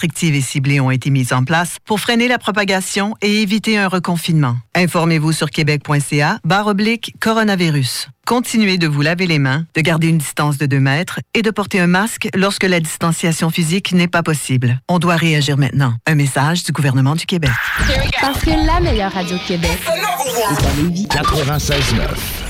restrictives et ciblées ont été mises en place pour freiner la propagation et éviter un reconfinement. Informez-vous sur québec.ca barre oblique coronavirus. Continuez de vous laver les mains, de garder une distance de 2 mètres et de porter un masque lorsque la distanciation physique n'est pas possible. On doit réagir maintenant. Un message du gouvernement du Québec. Parce que la meilleure radio de Québec est à 96.9.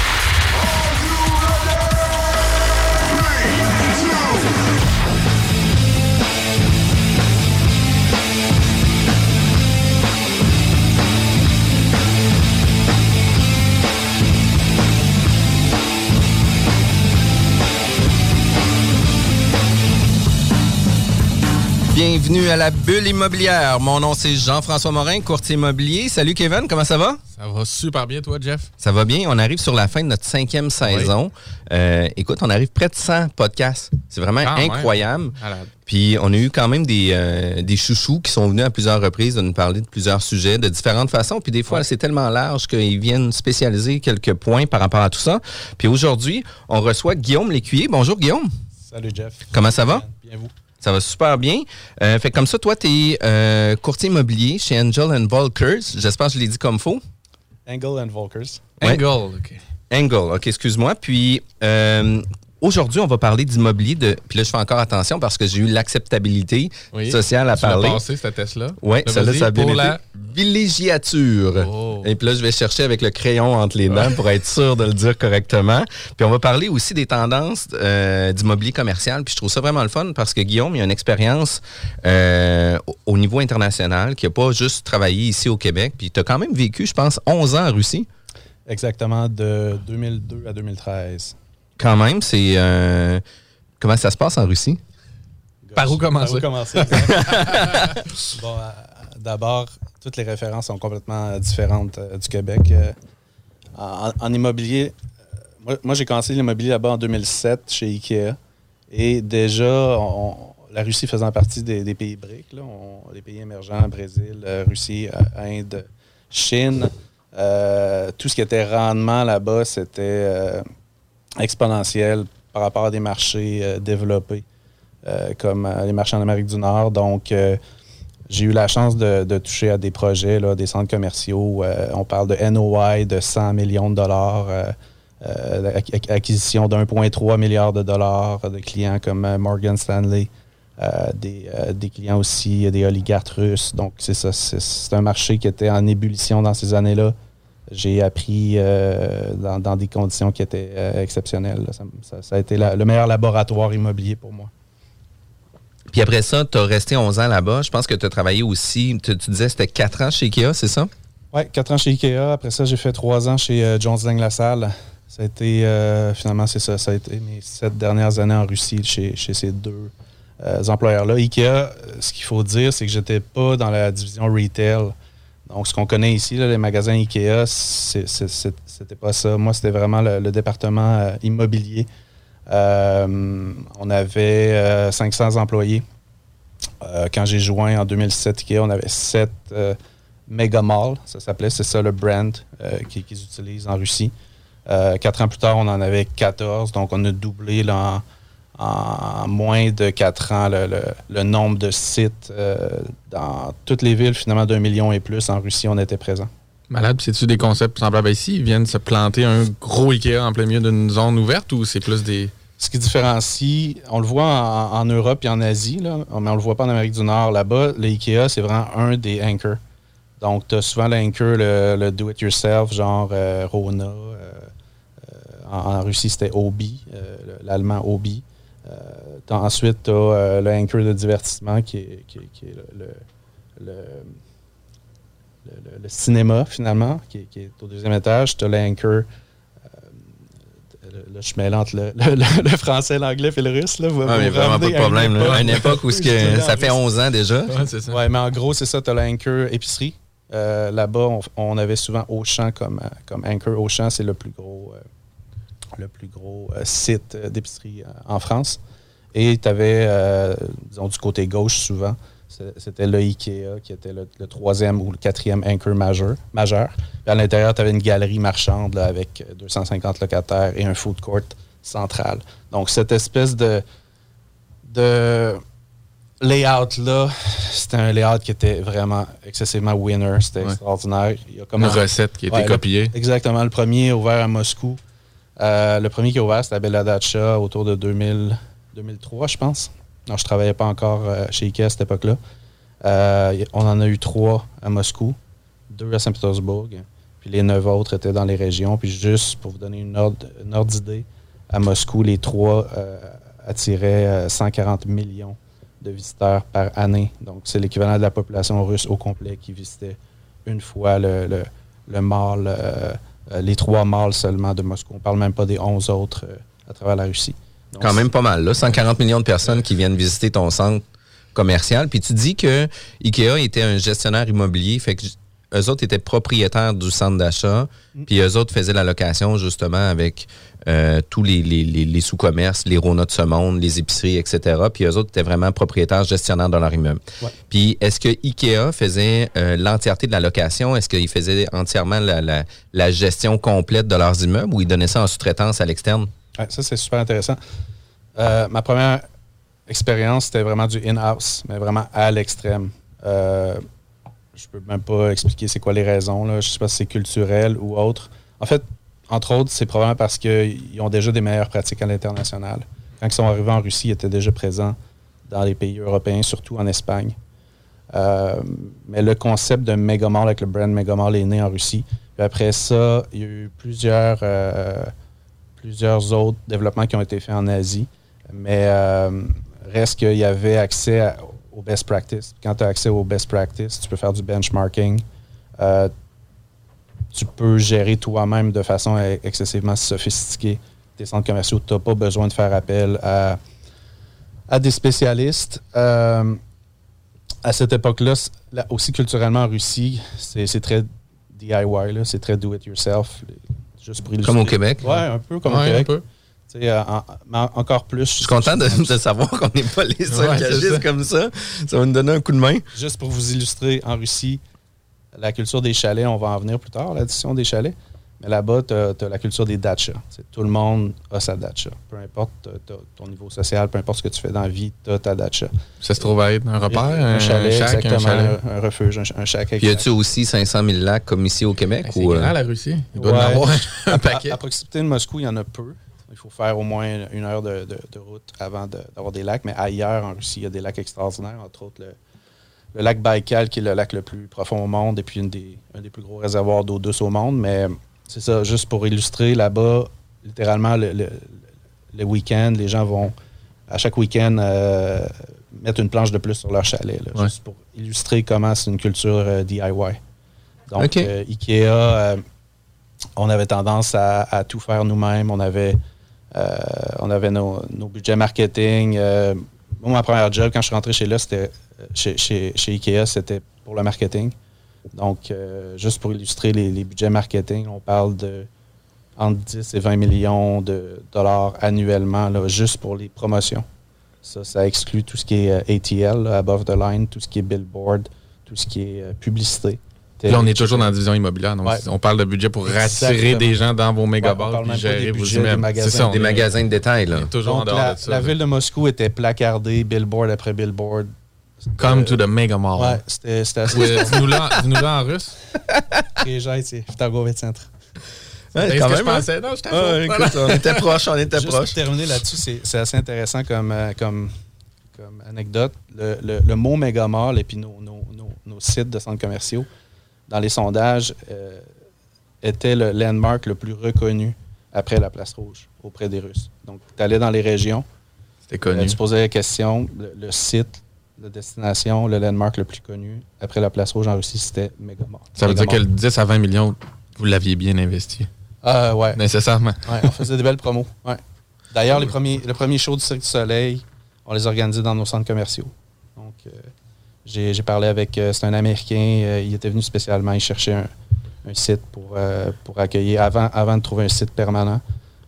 Bienvenue à la bulle immobilière. Mon nom c'est Jean-François Morin, courtier immobilier. Salut Kevin, comment ça va? Ça va super bien, toi, Jeff? Ça va bien. On arrive sur la fin de notre cinquième saison. Euh, écoute, on arrive près de 100 podcasts. C'est vraiment incroyable. Puis on a eu quand même des, euh, des chouchous qui sont venus à plusieurs reprises de nous parler de plusieurs sujets de différentes façons. Puis des fois, c'est tellement large qu'ils viennent spécialiser quelques points par rapport à tout ça. Puis aujourd'hui, on reçoit Guillaume Lécuyer. Bonjour Guillaume. Salut, Jeff. Comment ça va? Bien, vous? Ça va super bien. Euh, fait comme ça, toi, tu es courtier immobilier chez Angel and Volkers. J'espère que je l'ai dit comme faux. Angle and Volkers. Ouais. Angle, OK. Angle, OK, excuse-moi. Puis euh, aujourd'hui, on va parler d'immobilier. De... Puis là, je fais encore attention parce que j'ai eu l'acceptabilité Oui. sociale à Tu parler. passé, cette test-là? Oui, celle-là, ça a bien pour été. la... Villégiature. Oh. Et puis là, je vais chercher avec le crayon entre les dents pour être sûr de le dire correctement. Puis on va parler aussi des tendances euh, d'immobilier commercial. Puis je trouve ça vraiment le fun parce que Guillaume, il a une expérience euh, au- au niveau international qui n'a pas juste travaillé ici au Québec. Puis tu as quand même vécu, je pense, 11 ans en Russie. Exactement, de 2002 à 2013. Quand même, c'est... euh, comment ça se passe en Russie? Par où commencer? Par où commencer, exact. bon, euh, d'abord, toutes les références sont complètement euh, différentes euh, du Québec. Euh, en, en immobilier, euh, moi, moi, j'ai commencé l'immobilier là-bas en 2007 chez IKEA. Et déjà, on- la Russie faisant partie des, des pays BRIC, là, on- les pays émergents, Brésil, euh, Russie, euh, Inde, Chine, euh, tout ce qui était rendement là-bas, c'était euh, exponentiel par rapport à des marchés euh, développés euh, comme euh, les marchés en Amérique du Nord. Donc, j'ai eu la chance de, toucher à des projets, là, des centres commerciaux. on parle de NOI de 100 millions de dollars, ac- acquisition de 1,3 milliard de dollars de clients comme Morgan Stanley, des, des clients aussi, des oligarques russes. Donc, c'est ça. C'est un marché qui était en ébullition dans ces années-là. J'ai appris euh, dans, dans des conditions qui étaient euh, exceptionnelles. Ça, ça- ça a été la- le meilleur laboratoire immobilier pour moi. Puis après ça, tu as resté 11 ans là-bas. Je pense que tu as travaillé aussi, tu, tu disais que c'était 4 ans chez IKEA, c'est ça? Oui, quatre ans chez Ikea. Après ça, j'ai fait trois ans chez euh, Jones Lang LaSalle. Ça a été, finalement, c'est ça. Ça a été mes sept dernières années en Russie chez, chez ces deux employeurs-là. Ikea, ce qu'il faut dire, c'est que j'étais pas dans la division retail. Donc, ce qu'on connaît ici, les magasins Ikea, c'était pas ça. Moi, c'était vraiment le, département euh, immobilier. Euh, on avait euh, 500 employés. Euh, quand j'ai joint en 2007 Ikea, on avait 7 Mega Mall, ça s'appelait, c'est ça le brand qu'ils utilisent en Russie. Quatre ans plus tard, on en avait 14, donc on a doublé là, en moins de quatre ans le, le- le nombre de sites euh, dans toutes les villes, finalement d'un million et plus en Russie, on était présent. Malade, c'est-tu des concepts semblables ici? Ils viennent se planter un gros Ikea en plein milieu d'une zone ouverte ou c'est plus des... Ce qui différencie, on le voit en, en Europe et en Asie, là, mais on le voit pas en Amérique du Nord. Là-bas, le Ikea, c'est vraiment un des anchors. Donc, tu as souvent l'anchor, le, le do-it-yourself, genre euh, Rona. euh, en, en Russie, c'était Obi, le- l'allemand Obi. Euh, ensuite, tu as le anchor de divertissement qui est, qui est- qui est le, le- le- le- le- le cinéma, finalement, qui est, qui est au deuxième étage. Tu as l'anchor euh, là, je mêle entre le, le- le- le français, l'anglais et le russe. Là. Vous- Ah, mais vraiment pas de à une problème. là. À une époque où que, ça fait Russie. 11 ans déjà. C'est ça. Ouais, mais en gros, c'est ça, tu as l'Anchor épicerie. Euh, Là-bas, on, on avait souvent Auchan comme, euh, comme Anchor. Auchan, c'est le plus gros, euh, le plus gros euh, site euh, d'épicerie euh, en France. Et tu avais, disons, du côté gauche souvent, c'était le IKEA qui était le, le troisième ou le quatrième Anchor majeur. majeur. Puis à l'intérieur, tu avais une galerie marchande là, avec 250 locataires et un food court central. Donc, cette espèce de, de layout-là, c'était un layout qui était vraiment excessivement winner. C'était Ouais. extraordinaire. Il y a comme Une un- recette qui a été Ouais, le- copiée. Exactement. Le premier est ouvert à Moscou. Euh, le premier qui est ouvert, c'était à Beladacha autour de 2000, 2003, je pense. Non, je travaillais pas encore euh, chez Ikea à cette époque-là. Euh, on en a eu trois à Moscou, deux à Saint-Pétersbourg, puis les neuf autres étaient dans les régions. Puis juste pour vous donner une ordre, d'idée, à Moscou, les trois attiraient euh, 140 millions de visiteurs par année. Donc, c'est l'équivalent de la population russe au complet qui visitait une fois le, le, le mall, les trois malls seulement de Moscou. On parle même pas des 11 autres euh, à travers la Russie. Donc, Quand même pas mal. Là. 140 millions de personnes qui viennent visiter ton centre commercial. Puis tu dis que Ikea était un gestionnaire immobilier, fait que eux autres étaient propriétaires du centre d'achat, puis eux autres faisaient la location justement avec euh, tous les, les- les- les sous-commerces, les Rona de ce monde, les épiceries, etc. Puis eux autres étaient vraiment propriétaires, gestionnaires de leur immeuble. Ouais. Puis est-ce que Ikea faisait euh, l'entièreté de la location? Est-ce qu'ils faisaient entièrement la, la- la gestion complète de leurs immeubles ou ils donnaient ça en sous-traitance à l'externe? Ouais, ça, c'est super intéressant. Euh, ma première expérience, c'était vraiment du in-house, mais vraiment à l'extrême. Euh, je peux même pas expliquer c'est quoi les raisons. Là. Je sais pas si c'est culturel ou autre. En fait, entre autres, c'est probablement parce qu'ils ont déjà des meilleures pratiques à l'international. Quand ils sont arrivés en Russie, ils étaient déjà présents dans les pays européens, surtout en Espagne. Euh, mais le concept de Megamall avec le brand Megamall est né en Russie. Après ça, il y a eu plusieurs, euh, plusieurs autres développements qui ont été faits en Asie. Mais euh, reste qu'il y avait accès aux best practices. Quand tu as accès aux best practices, tu peux faire du benchmarking. Tu peux gérer toi-même de façon e- excessivement sophistiquée tes centres commerciaux. Tu n'as pas besoin de faire appel à, à des spécialistes. Euh, à cette époque-là, là, aussi culturellement en Russie, c'est très DIY, c'est très do-it-yourself. Juste pour Comme au. Québec? Ouais, un peu comme au un Québec. peu. Euh, en- en- encore plus. Je suis content de, de savoir qu'on n'est pas les seuls Ouais, qui c'est agissent ça. comme ça. Ça va nous donner un coup de main. Juste pour vous illustrer, en Russie, la culture des chalets, on va en venir plus tard, l'addition des chalets. Mais là-bas, tu as, la culture des dachas. C'est- Tout le monde a sa dacha. Peu importe ton niveau social, peu importe ce que tu fais dans la vie, tu as ta dacha. Ça se trouve à être un repère, un, un chalet, shack, un exactement, chalet. un, refuge, un, un shack. Puis y a-tu aussi 500 000 lacs comme ici au Québec? Ben, C'est ou, euh, grand, la Russie. Il doit Ouais. en avoir un À, paquet. à proximité de Moscou, il y en a peu. Il faut faire au moins une heure de, de- de route avant de- d'avoir des lacs. Mais ailleurs, en Russie, il y a des lacs extraordinaires, entre autres le, le lac Baïkal, qui est le lac le plus profond au monde et puis une des, un des plus gros réservoirs d'eau douce au monde. Mais c'est ça, juste pour illustrer, là-bas, littéralement, le, le- le week-end, les gens vont, à chaque week-end, euh, mettre une planche de plus sur leur chalet, là, Ouais. juste pour illustrer comment c'est une culture euh, DIY. Donc, euh, IKEA, on avait tendance à, à tout faire nous-mêmes. On avait, on avait nos, nos budgets marketing. Moi, ma première job, quand je suis rentré chez là, c'était chez, chez, chez IKEA, c'était pour le marketing. Donc, euh, juste pour illustrer les, les budgets marketing, on parle de entre 10 et 20 millions de dollars annuellement, là, juste pour les promotions. Ça, ça exclut tout ce qui est euh, ATL, là, above the line, tout ce qui est billboard, tout ce qui est euh, publicité. Là, on est toujours dans la division immobilière. Donc Ouais. On parle de budget pour attirer Exactement. des gens dans vos Ouais, même pas gérer des vos budgets des immeubles. magasins. C'est ça, on des est- magasins de détail, là. en dehors la, de ça. la là. ville de Moscou était placardée, billboard après billboard. Come Euh, to the mega mall. Ouais, c'était c'était assez Ouais, Dis-nous-là dis-nous-là en russe. Приезжайте c'est Vitago Centre. Ouais, C'est quand ce que même, je hein? pensais. Non, je Ah, t'avoue. écoute, on était proche, on était Juste proche. pour terminer là-dessus, c'est c'est assez intéressant comme, euh, comme, comme anecdote. Le, le- le mot Megamall et puis nos, nos- nos- nos sites de centres commerciaux, dans les sondages, euh, était le landmark le plus reconnu après la place rouge auprès des Russes. Donc, tu allais dans les régions, C'était euh, connu. tu posais la question, le, le site, la destination, le landmark le plus connu après la place rouge en Russie, c'était Megamall. Ça veut dire que le 10 à 20 millions, vous l'aviez bien investi. Euh, ouais. nécessairement. Ouais, on faisait des belles promos. Ouais. D'ailleurs, les premiers, le premier show du Cirque du Soleil, on les organisait dans nos centres commerciaux. Donc, euh, j'ai j'ai parlé avec. euh, c'est un Américain. euh, il était venu spécialement. Il cherchait un, un site pour, pour accueillir. Avant, avant de trouver un site permanent,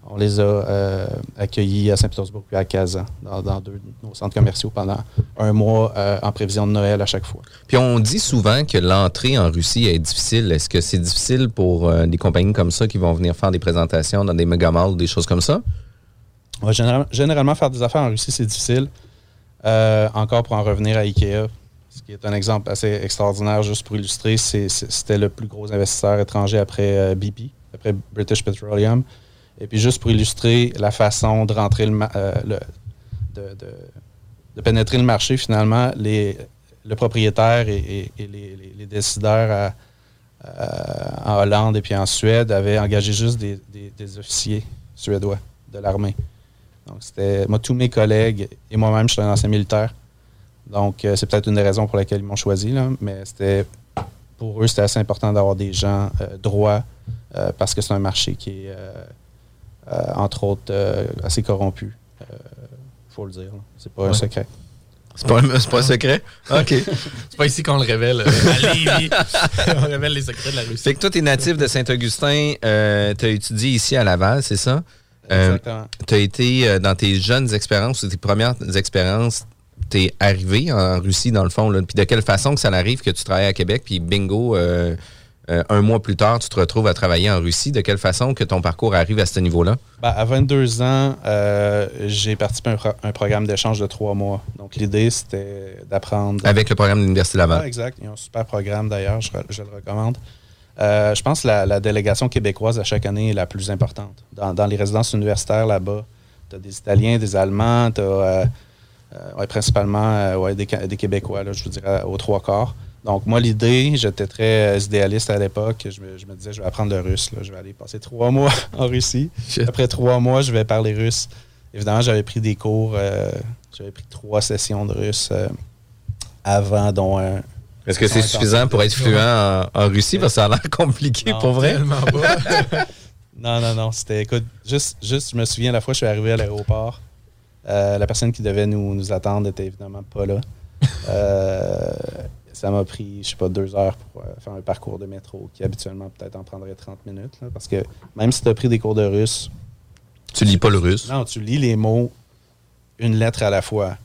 on les a euh, accueillis à Saint-Pétersbourg puis à Kazan, dans, dans deux de nos centres commerciaux pendant un mois euh, en prévision de Noël à chaque fois. Puis on dit souvent que l'entrée en Russie est difficile. Est-ce que c'est difficile pour euh, des compagnies comme ça qui vont venir faire des présentations dans des megamalls ou des choses comme ça? Ouais, généralement, généralement, faire des affaires en Russie, c'est difficile. Encore pour en revenir à IKEA, ce qui est un exemple assez extraordinaire, juste pour illustrer, c'était le plus gros investisseur étranger après BP, après British Petroleum. Et puis juste pour illustrer la façon de rentrer euh, de, pénétrer le marché, finalement, les, le propriétaire et, les, décideurs en Hollande et puis en Suède avaient engagé juste des, officiers suédois de l'armée. Donc, c'était moi, tous mes collègues et moi-même, je suis un ancien militaire. Donc, euh, c'est peut-être une des raisons pour lesquelles ils m'ont choisi, là, mais c'était pour eux, c'était assez important d'avoir des gens euh, droits parce que c'est un marché qui est, entre autres, euh, assez corrompu. Il faut le dire. C'est pas un secret. C'est pas, un- c'est pas un secret? OK. C'est pas ici qu'on le révèle. euh, on révèle les secrets de la Russie. Fait que toi, tu es natif de Saint-Augustin. euh, tu as étudié ici à Laval, c'est ça? Euh, Exactement. tu as été euh, dans tes jeunes expériences, ou tes premières expériences, tu es arrivé en Russie, dans le fond. là. Puis de quelle façon que ça arrive que tu travailles à Québec, puis bingo, euh, un mois plus tard, tu te retrouves à travailler en Russie. De quelle façon que ton parcours arrive à ce niveau-là? Ben, à 22 ans, euh, j'ai participé à un, pro- un programme d'échange de trois mois. Donc, l'idée, c'était d'apprendre. Avec le programme de l'Université Ah, Laval. exact. Ils ont un super programme d'ailleurs, je, le recommande. Euh, je pense que la, la délégation québécoise à chaque année est la plus importante. Dans, dans les résidences universitaires là-bas, tu as des Italiens, des Allemands, tu as principalement ouais, des, Québécois, là, je vous dirais aux trois quarts. Donc, moi, l'idée, j'étais très idéaliste à l'époque. Je me, je me disais, je vais apprendre le russe. là. Je vais aller passer trois mois en Russie. Après trois mois, je vais parler russe. Évidemment, j'avais pris des cours. euh, j'avais pris trois sessions de russe euh, avant, dont un, Est-ce que c'est suffisant pour être fluent en, en Russie? Parce que ça a l'air compliqué Non, pour vrai. Non, non, non. C'était, écoute, juste, juste, je me souviens, la fois que je suis arrivé à l'aéroport, euh, la personne qui devait nous, nous attendre était évidemment pas là. Euh, ça m'a pris, je sais pas, deux heures pour euh, faire un parcours de métro qui habituellement peut-être en prendrait 30 minutes. là, parce que même si tu as pris des cours de russe, Tu lis pas le russe? non, tu lis les mots une lettre à la fois.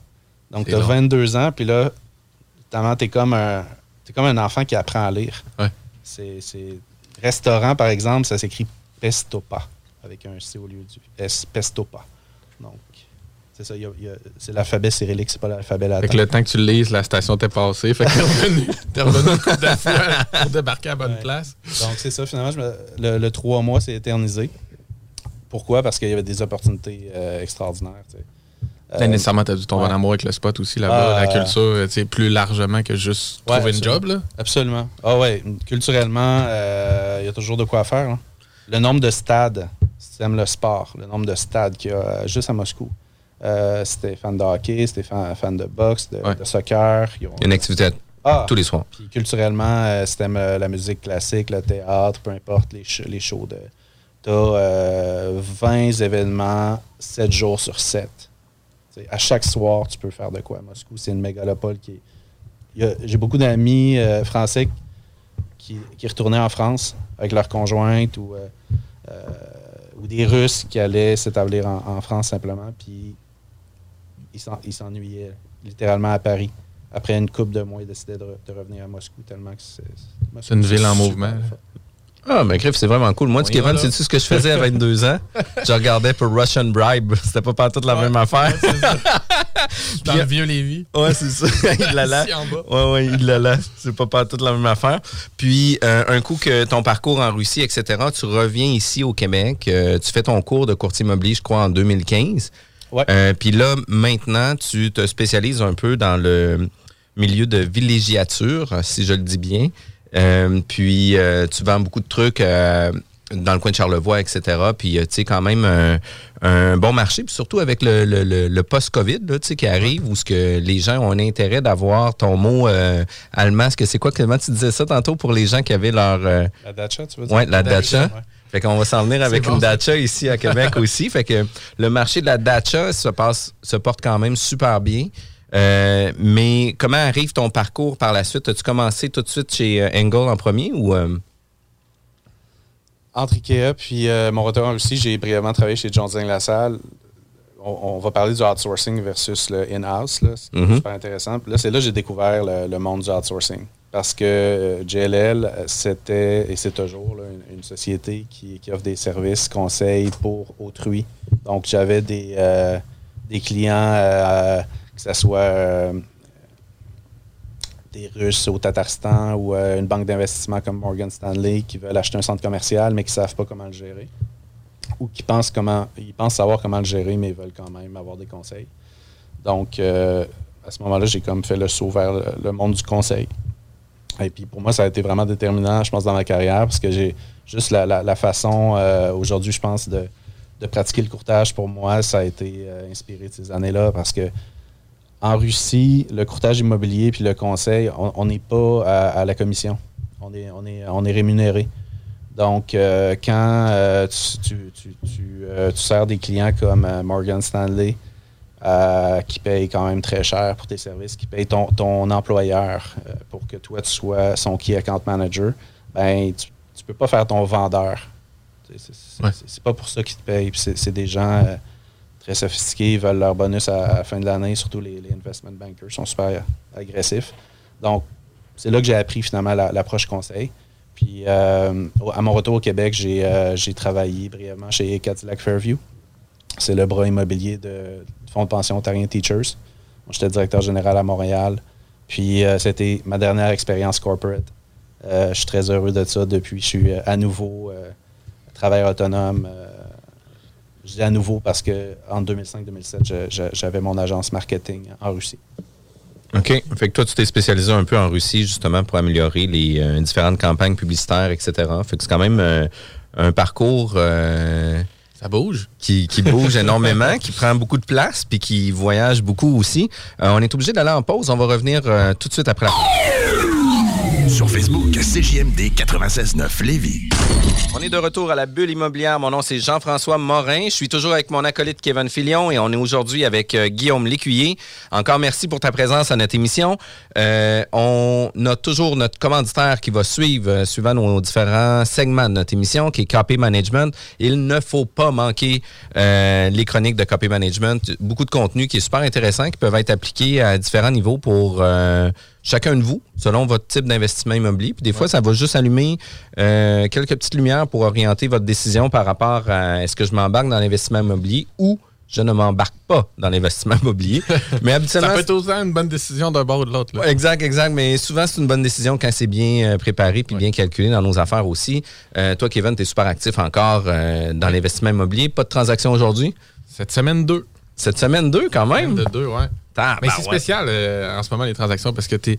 Donc, tu as long. 22 ans, puis là, tu es comme un t'es comme un enfant qui apprend à lire. Ouais. C'est, c'est- Restaurant, par exemple, ça s'écrit Pestopa, avec un C au lieu du S, Pestopa. Donc, c'est ça, c'est l'alphabet cyrillique, c'est pas l'alphabet latin. Fait que le temps que tu le lises, la station t'est passée. Fait que t'es revenu, t'es revenu une couple de fois pour débarquer à la bonne Ouais. place. Donc, c'est ça, finalement, je me- le, le trois mois s'est éternisé. Pourquoi? Parce qu'il y avait des opportunités euh, extraordinaires. tu sais. Euh, T'as nécessairement, t'as dû tomber ouais. en amour avec le spot aussi là-bas, Ah, la culture, tu sais, plus largement que juste Ouais, trouver une job. Là. Absolument. Ah ouais, culturellement, euh, il y a toujours de quoi faire. Le nombre de stades, si tu aimes le sport, le nombre de stades qu'il y a juste à Moscou. Euh, c'était fan de hockey, c'était fan, fan de boxe, de, Ouais. de soccer. Ils ont- Il y a une activité Ah, tous les soirs. puis culturellement, euh, si t'aimes euh, la musique classique, le théâtre, peu importe, les, sh- les shows de. T'as euh, 20 événements, 7 jours sur 7. T'sais, à chaque soir, tu peux faire de quoi à Moscou. C'est une mégalopole qui est. J'ai beaucoup d'amis euh, français qui, qui retournaient en France avec leurs conjointes ou, euh, euh, ou des Russes qui allaient s'établir en, en France simplement. Puis ils s'en- ils s'ennuyaient littéralement à Paris. Après une coupe de mois, ils décidaient de, re- de revenir à Moscou tellement que c'est. C'est une ville en mouvement. Ah, mais Griff, c'est vraiment cool. Moi, du Kevin, sais-tu ce que je faisais à 22 ans? Je regardais pour Russian Bribe. C'était pas partout la même affaire. Dans le vieux Lévis. Ouais, c'est ça. il l'a là. Ouais, ouais, il l'a là. C'est pas partout la même affaire. Puis, euh, un coup que ton parcours en Russie, etc., tu reviens ici au Québec. euh, tu fais ton cours de courtier immobilier, je crois, en 2015. Ouais. Euh, Puis là, maintenant, tu te spécialises un peu dans le milieu de villégiature, si je le dis bien. Euh, puis, euh, tu vends beaucoup de trucs euh, dans le coin de Charlevoix, etc. Puis, tu sais, quand même un, un bon marché. Puis surtout avec le, le- le- le post-COVID, là, tu sais, qui arrive, où ce que les gens ont un intérêt d'avoir ton mot allemand. Est-ce que c'est quoi? Comment tu disais ça tantôt pour les gens qui avaient leur... La dacha, tu veux dire? Ouais, la dacha. Ouais. Fait qu'on va s'en venir avec bon, une ça. dacha ici à Québec aussi. Fait que le marché de la dacha se, passe, se porte quand même super bien. Euh, mais comment arrive ton parcours par la suite? As-tu commencé tout de suite chez euh, Engel en premier ou... euh, Entre Ikea puis euh, mon retour en Russie, j'ai brièvement travaillé chez John Zing Lassalle. On, on va parler du outsourcing versus le in-house. C'est Mhm. super intéressant. Puis là, c'est là que j'ai découvert le, le monde du outsourcing. Parce que euh, JLL, euh, c'était et c'est toujours une, société qui, offre des services, conseils pour autrui. Donc, j'avais des, euh, clients, que ce soit des Russes au Tatarstan ou une banque d'investissement comme Morgan Stanley qui veulent acheter un centre commercial mais qui ne savent pas comment le gérer. Ou qui pensent comment ils pensent savoir comment le gérer, mais ils veulent quand même avoir des conseils. Donc à ce moment-là, j'ai comme fait le saut vers le monde du conseil. Et puis pour moi, ça a été vraiment déterminant, je pense, dans ma carrière, parce que j'ai juste la, façon euh, aujourd'hui, je pense, de, de pratiquer le courtage pour moi, ça a été euh, inspiré de ces années-là parce que en Russie, le courtage immobilier puis le conseil, on n'est pas à, la commission. On est, on est, on est rémunéré. Donc, euh, quand tu, tu- sers des clients comme Morgan Stanley, euh, qui paye quand même très cher pour tes services, qui paye ton, ton employeur euh, pour que toi, tu sois son key account manager, ben, tu ne peux pas faire ton vendeur. C'est- Ouais. pas pour ça qu'ils te payent. C'est des gens euh, très sophistiqués, ils veulent leur bonus à, à la fin de l'année, surtout les, les investment bankers sont super agressifs. Donc, c'est là que j'ai appris finalement la- l'approche conseil. Puis, à mon retour au Québec, j'ai travaillé brièvement chez Cadillac Fairview. C'est le bras immobilier de, Fonds de pension ontarien Teachers. J'étais directeur général à Montréal. Puis, euh, c'était ma dernière expérience corporate. Euh, je suis très heureux de ça. Depuis, je suis euh, à nouveau travailleur autonome. je dis à nouveau parce que en 2005-2007, je- je- j'avais mon agence marketing en Russie. OK. Fait que toi, tu t'es spécialisé un peu en Russie, justement, pour améliorer les différentes campagnes publicitaires, etc. Fait que c'est quand même un parcours Ça bouge. qui, qui bouge énormément, qui prend beaucoup de place, puis qui voyage beaucoup aussi. Euh, on est obligé d'aller en pause. On va revenir euh, tout de suite après. Sur Facebook, CJMD 96.9 Lévis. On est de retour à la bulle immobilière. Mon nom, c'est Jean-François Morin. Je suis toujours avec mon acolyte Kevin Filion et on est aujourd'hui avec euh, Guillaume Lécuyer. Encore merci pour ta présence à notre émission. Euh, on a toujours notre commanditaire qui va suivre, euh, suivant nos différents segments de notre émission, qui est Copy Management. Il ne faut pas manquer les chroniques de Copy Management. Beaucoup de contenu qui est super intéressant, qui peuvent être appliqués à différents niveaux pour chacun de vous, selon votre type d'investissement immobilier. Puis des fois, ça va juste allumer euh, quelques petites lumières pour orienter votre décision par rapport à est-ce que je m'embarque dans l'investissement immobilier ou je ne m'embarque pas dans l'investissement immobilier. Mais Ça habituellement, peut être autant une bonne décision d'un bord ou de l'autre. là. Exact, exact. Mais souvent, c'est une bonne décision quand c'est bien euh, préparé puis bien calculé dans nos affaires aussi. Euh, toi, Kevin, tu es super actif encore euh, dans l'investissement immobilier. Pas de transaction aujourd'hui? Cette semaine 2. Cette semaine, deux quand même? De deux, ouais. Ah, Mais ben c'est ouais. spécial euh, en ce moment, les transactions, parce que tu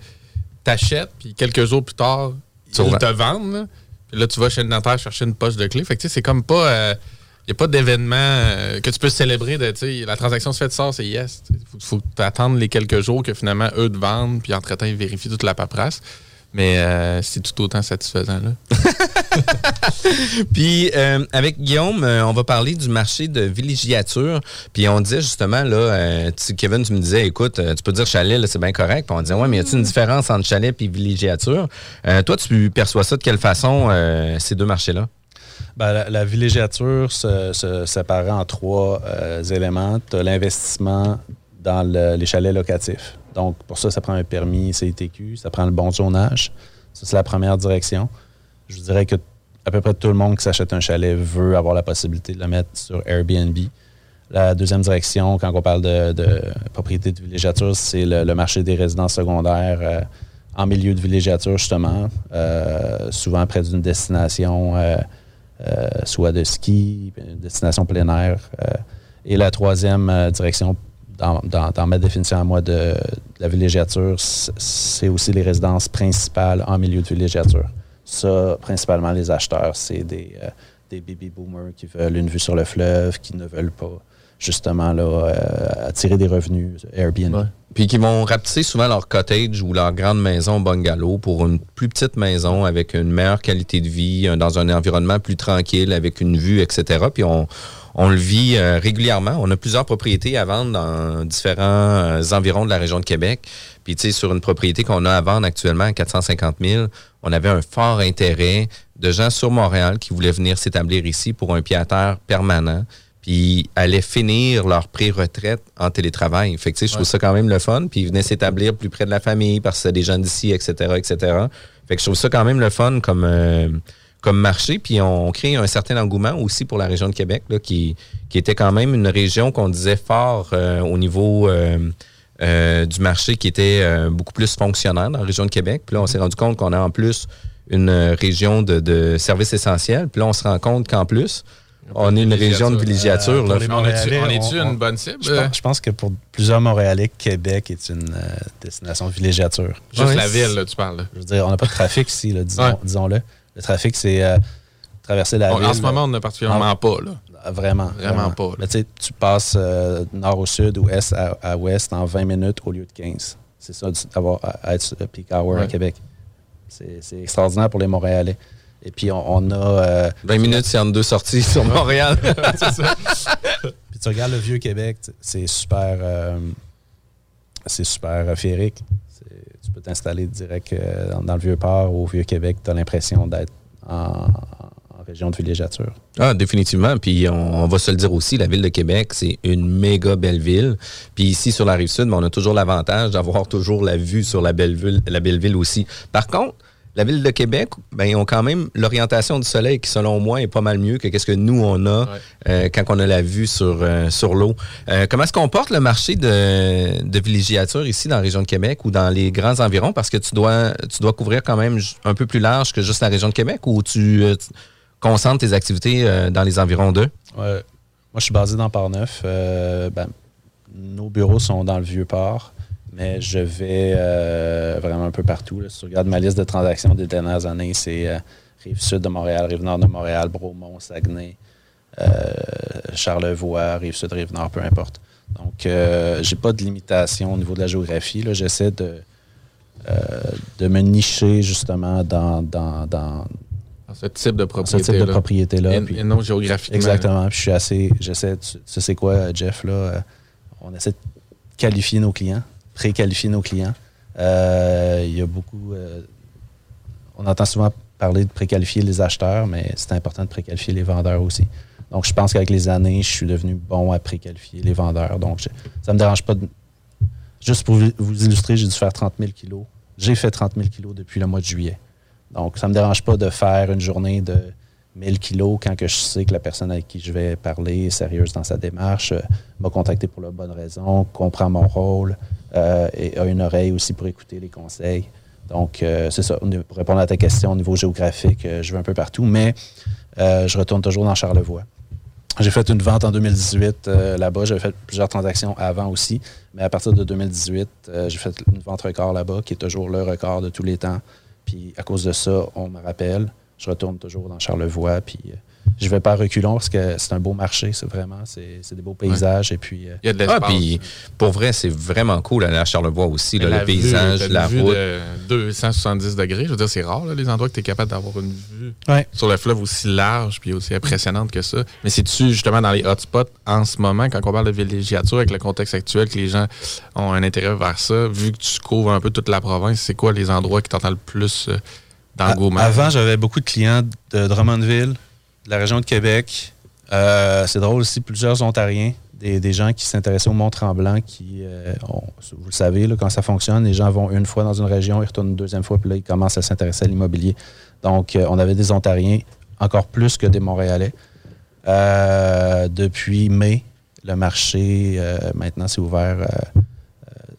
t'achètes, puis quelques jours plus tard, Tu ils te vendent. Là. Puis là, tu vas chez le notaire chercher une poche de clé. Fait que tu sais, c'est comme pas. Il n'y a pas d'événement euh, que tu peux célébrer. De, la transaction se fait de ça, c'est yes. Il faut, faut t'attendre les quelques jours que finalement eux te vendent, puis entre-temps, ils vérifient toute la paperasse. Mais euh, c'est tout autant satisfaisant. Là. Puis euh, avec Guillaume, euh, on va parler du marché de villégiature. Puis on disait justement, là, euh, Kevin, tu me disais, écoute, tu peux dire chalet, c'est bien correct. Puis on disait, ouais, mais y a-t-il une différence entre chalet et villégiature? Toi, tu perçois ça de quelle façon, ces deux marchés-là? Ben, la, villégiature se, se séparait en trois éléments. Tu as l'investissement dans le- les chalets locatifs. Donc, pour ça, ça prend un permis CITQ, ça prend le bon zonage. Ça, c'est la première direction. Je dirais que à peu près tout le monde qui s'achète un chalet veut avoir la possibilité de le mettre sur Airbnb. La deuxième direction, quand on parle de, propriété de villégiature, c'est le, marché des résidences secondaires euh, en milieu de villégiature, justement, euh, souvent près d'une destination, euh, soit de ski, une destination plein air. et la troisième direction, dans, dans- dans ma définition à moi de, la villégiature, c'est aussi les résidences principales en milieu de villégiature. Ça, principalement, les acheteurs, c'est des, euh, des baby boomers qui veulent une vue sur le fleuve, qui ne veulent pas justement là, euh, attirer des revenus Airbnb. Puis qui vont rapetisser souvent leur cottage ou leur grande maison bungalow pour une plus petite maison avec une meilleure qualité de vie, dans un environnement plus tranquille, avec une vue, etc. Puis on, on le vit euh, régulièrement. On a plusieurs propriétés à vendre dans différents environs de la région de Québec. Puis tu sais, sur une propriété qu'on a à vendre actuellement à 450 000, on avait un fort intérêt de gens sur Montréal qui voulaient venir s'établir ici pour un pied à terre permanent puis allaient finir leur pré-retraite en télétravail. Fait que, tu sais, je trouve ça quand même le fun. Puis ils venaient s'établir plus près de la famille parce que c'est des gens d'ici, etc., etc. Fait que je trouve ça quand même le fun comme, euh, comme marché. Puis on crée un certain engouement aussi pour la région de Québec, là, qui, qui était quand même une région qu'on disait fort euh, au niveau euh, euh, du marché qui était euh, beaucoup plus fonctionnaire dans la région de Québec. Puis là, on s'est rendu compte qu'on a en plus une euh, région de, de services essentiels. Puis là, on se rend compte qu'en plus, on est une région de villégiature. Euh, On est-tu on- on- une bonne cible? Je pense, je pense que pour plusieurs Montréalais, Québec est une euh, destination de villégiature. Juste la ville, là, tu parles. là. Je veux dire, on n'a pas de trafic ici, Ouais. disons-le. Le trafic, c'est euh, traverser la On- ville. en ce moment, on n'a particulièrement Ah. pas. Là. Vraiment. Vraiment pas. Mais tu passes euh, nord au sud ou est à, à ouest en 20 minutes au lieu de 15. C'est ça, d'avoir à, à être sur le peak hour à. Québec. C'est extraordinaire pour les Montréalais. Et puis, on, on a. euh, 20 minutes, c'est entre deux sorties sur Montréal. Puis tu regardes le vieux Québec, c'est super, euh, c'est super euh, féerique. Tu peux t'installer direct euh, dans, le vieux port ou au vieux Québec, tu as l'impression d'être en région de villégiature. Ah, définitivement. Puis on, on va se le dire aussi, la ville de Québec, c'est une méga belle ville. Puis ici, sur la rive sud, on a toujours l'avantage d'avoir toujours la vue sur la belle ville, la belle ville aussi. Par contre, la ville de Québec, ben, ils ont quand même l'orientation du soleil qui, selon moi, est pas mal mieux que qu'est-ce que nous, on a Ouais. euh, quand on a la vue sur, euh, sur l'eau. Euh, comment se comporte le marché de, de villégiature ici dans la région de Québec ou dans les grands environs? Parce que tu dois, tu dois couvrir quand même un peu plus large que juste la région de Québec ou tu, euh, tu concentres tes activités euh, dans les environs d'eux? Moi, je suis basé dans Port-Neuf. Euh, ben, nos bureaux sont dans le vieux port, mais je vais euh, vraiment un peu partout. Si tu regardes ma liste de transactions des dernières années, c'est euh, rive sud de Montréal, rive nord de Montréal, Bromont, Saguenay, Charlevoix, rive sud, rive nord, peu importe. Donc, j'ai pas de limitation au niveau de la géographie. J'essaie de, me nicher justement Dans ce type de ce propriété. type de propriété-là. Et, puis- et non géographiquement. Exactement. Puis je suis assez. J'essaie. Tu, tu sais quoi, euh, Jeff, là? euh, on essaie de qualifier nos clients, pré-qualifier nos clients. Euh, Il y a beaucoup. euh, on entend souvent parler de préqualifier les acheteurs, mais c'est important de préqualifier les vendeurs aussi. Donc, je pense qu'avec les années, je suis devenu bon à préqualifier les vendeurs. Donc, je- ça ne me dérange pas de. Juste pour vous vous illustrer, j'ai dû faire 30 000 kilos. J'ai fait 30 000 kilos depuis le mois de juillet. Donc, ça ne me dérange pas de faire une journée de 1000 kilos quand que je sais que la personne avec qui je vais parler est sérieuse dans sa démarche, euh, m'a contacté pour la bonne raison, comprend mon rôle euh, et a une oreille aussi pour écouter les conseils. Donc, euh, c'est ça. Pour répondre à ta question au niveau géographique, je vais un peu partout, mais je retourne toujours dans Charlevoix. J'ai fait une vente en 2018 euh, là-bas. J'avais fait plusieurs transactions avant aussi. Mais à partir de 2018, euh, j'ai fait une vente record là-bas, qui est toujours le record de tous les temps. Puis à cause de ça, on me rappelle. Je retourne toujours dans Charlevoix. Euh, je vais pas reculons parce que c'est un beau marché. C'est vraiment, c'est c'est des beaux paysages. Et puis, euh, Il y a de l'espace. Ah, puis pour vrai, c'est vraiment cool aller à Charlevoix aussi. Là, le paysage, vue, la vue route. de 270 degrés. Je veux dire, c'est rare, là, les endroits que tu es capable d'avoir une vue Ouais. sur le fleuve aussi large puis aussi impressionnante que ça. Mais c'est-tu justement dans les hotspots en ce moment, quand on parle de villégiature, avec le contexte actuel, que les gens ont un intérêt vers ça, vu que tu couvres un peu toute la province, c'est quoi les endroits qui t'entendent le plus euh, d'engouement? A- Avant, j'avais beaucoup de clients de Drummondville, la région de Québec. Euh, c'est drôle aussi, plusieurs Ontariens, des, gens qui s'intéressaient au Mont-Tremblant, qui, euh, vous le savez, là, quand ça fonctionne, les gens vont une fois dans une région, ils retournent une deuxième fois, puis là, ils commencent à s'intéresser à l'immobilier. Donc, euh, on avait des Ontariens, encore plus que des Montréalais. Depuis mai, le marché, maintenant, c'est ouvert.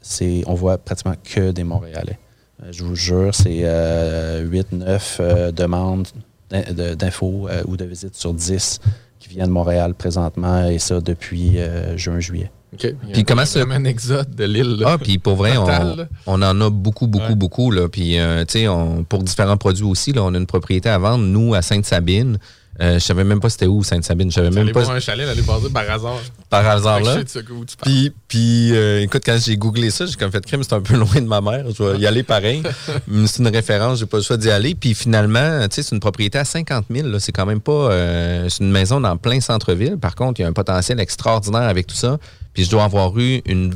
c'est, on voit pratiquement que des Montréalais. Je vous jure, c'est 8-9 demandes d'infos euh, ou de visites sur 10 qui viennent de Montréal présentement, et ça depuis euh, juin-juillet. Puis comment ça- vraiment un exode de l'île. là. Ah, puis pour vrai, on, on en a beaucoup, beaucoup, Ouais. beaucoup. Là. Puis, euh, tu sais, on- pour différents produits aussi, là, on a une propriété à vendre, nous, à Sainte-Sabine, Euh, je savais même pas c'était où, Sainte-Sabine. Je savais même pas voir un chalet, d'aller passer par hasard. par hasard là. je sais de ce que- où tu parles. Puis, puis euh, écoute, quand j'ai googlé ça, j'ai comme fait crime, c'est un peu loin de ma mère. Je vais y aller pareil. C'est une référence, j'ai pas le choix d'y aller. Puis finalement, tu sais, c'est une propriété à 50 000. là. C'est quand même pas. euh, c'est une maison dans plein centre-ville. Par contre, il y a un potentiel extraordinaire avec tout ça. Puis je dois avoir eu une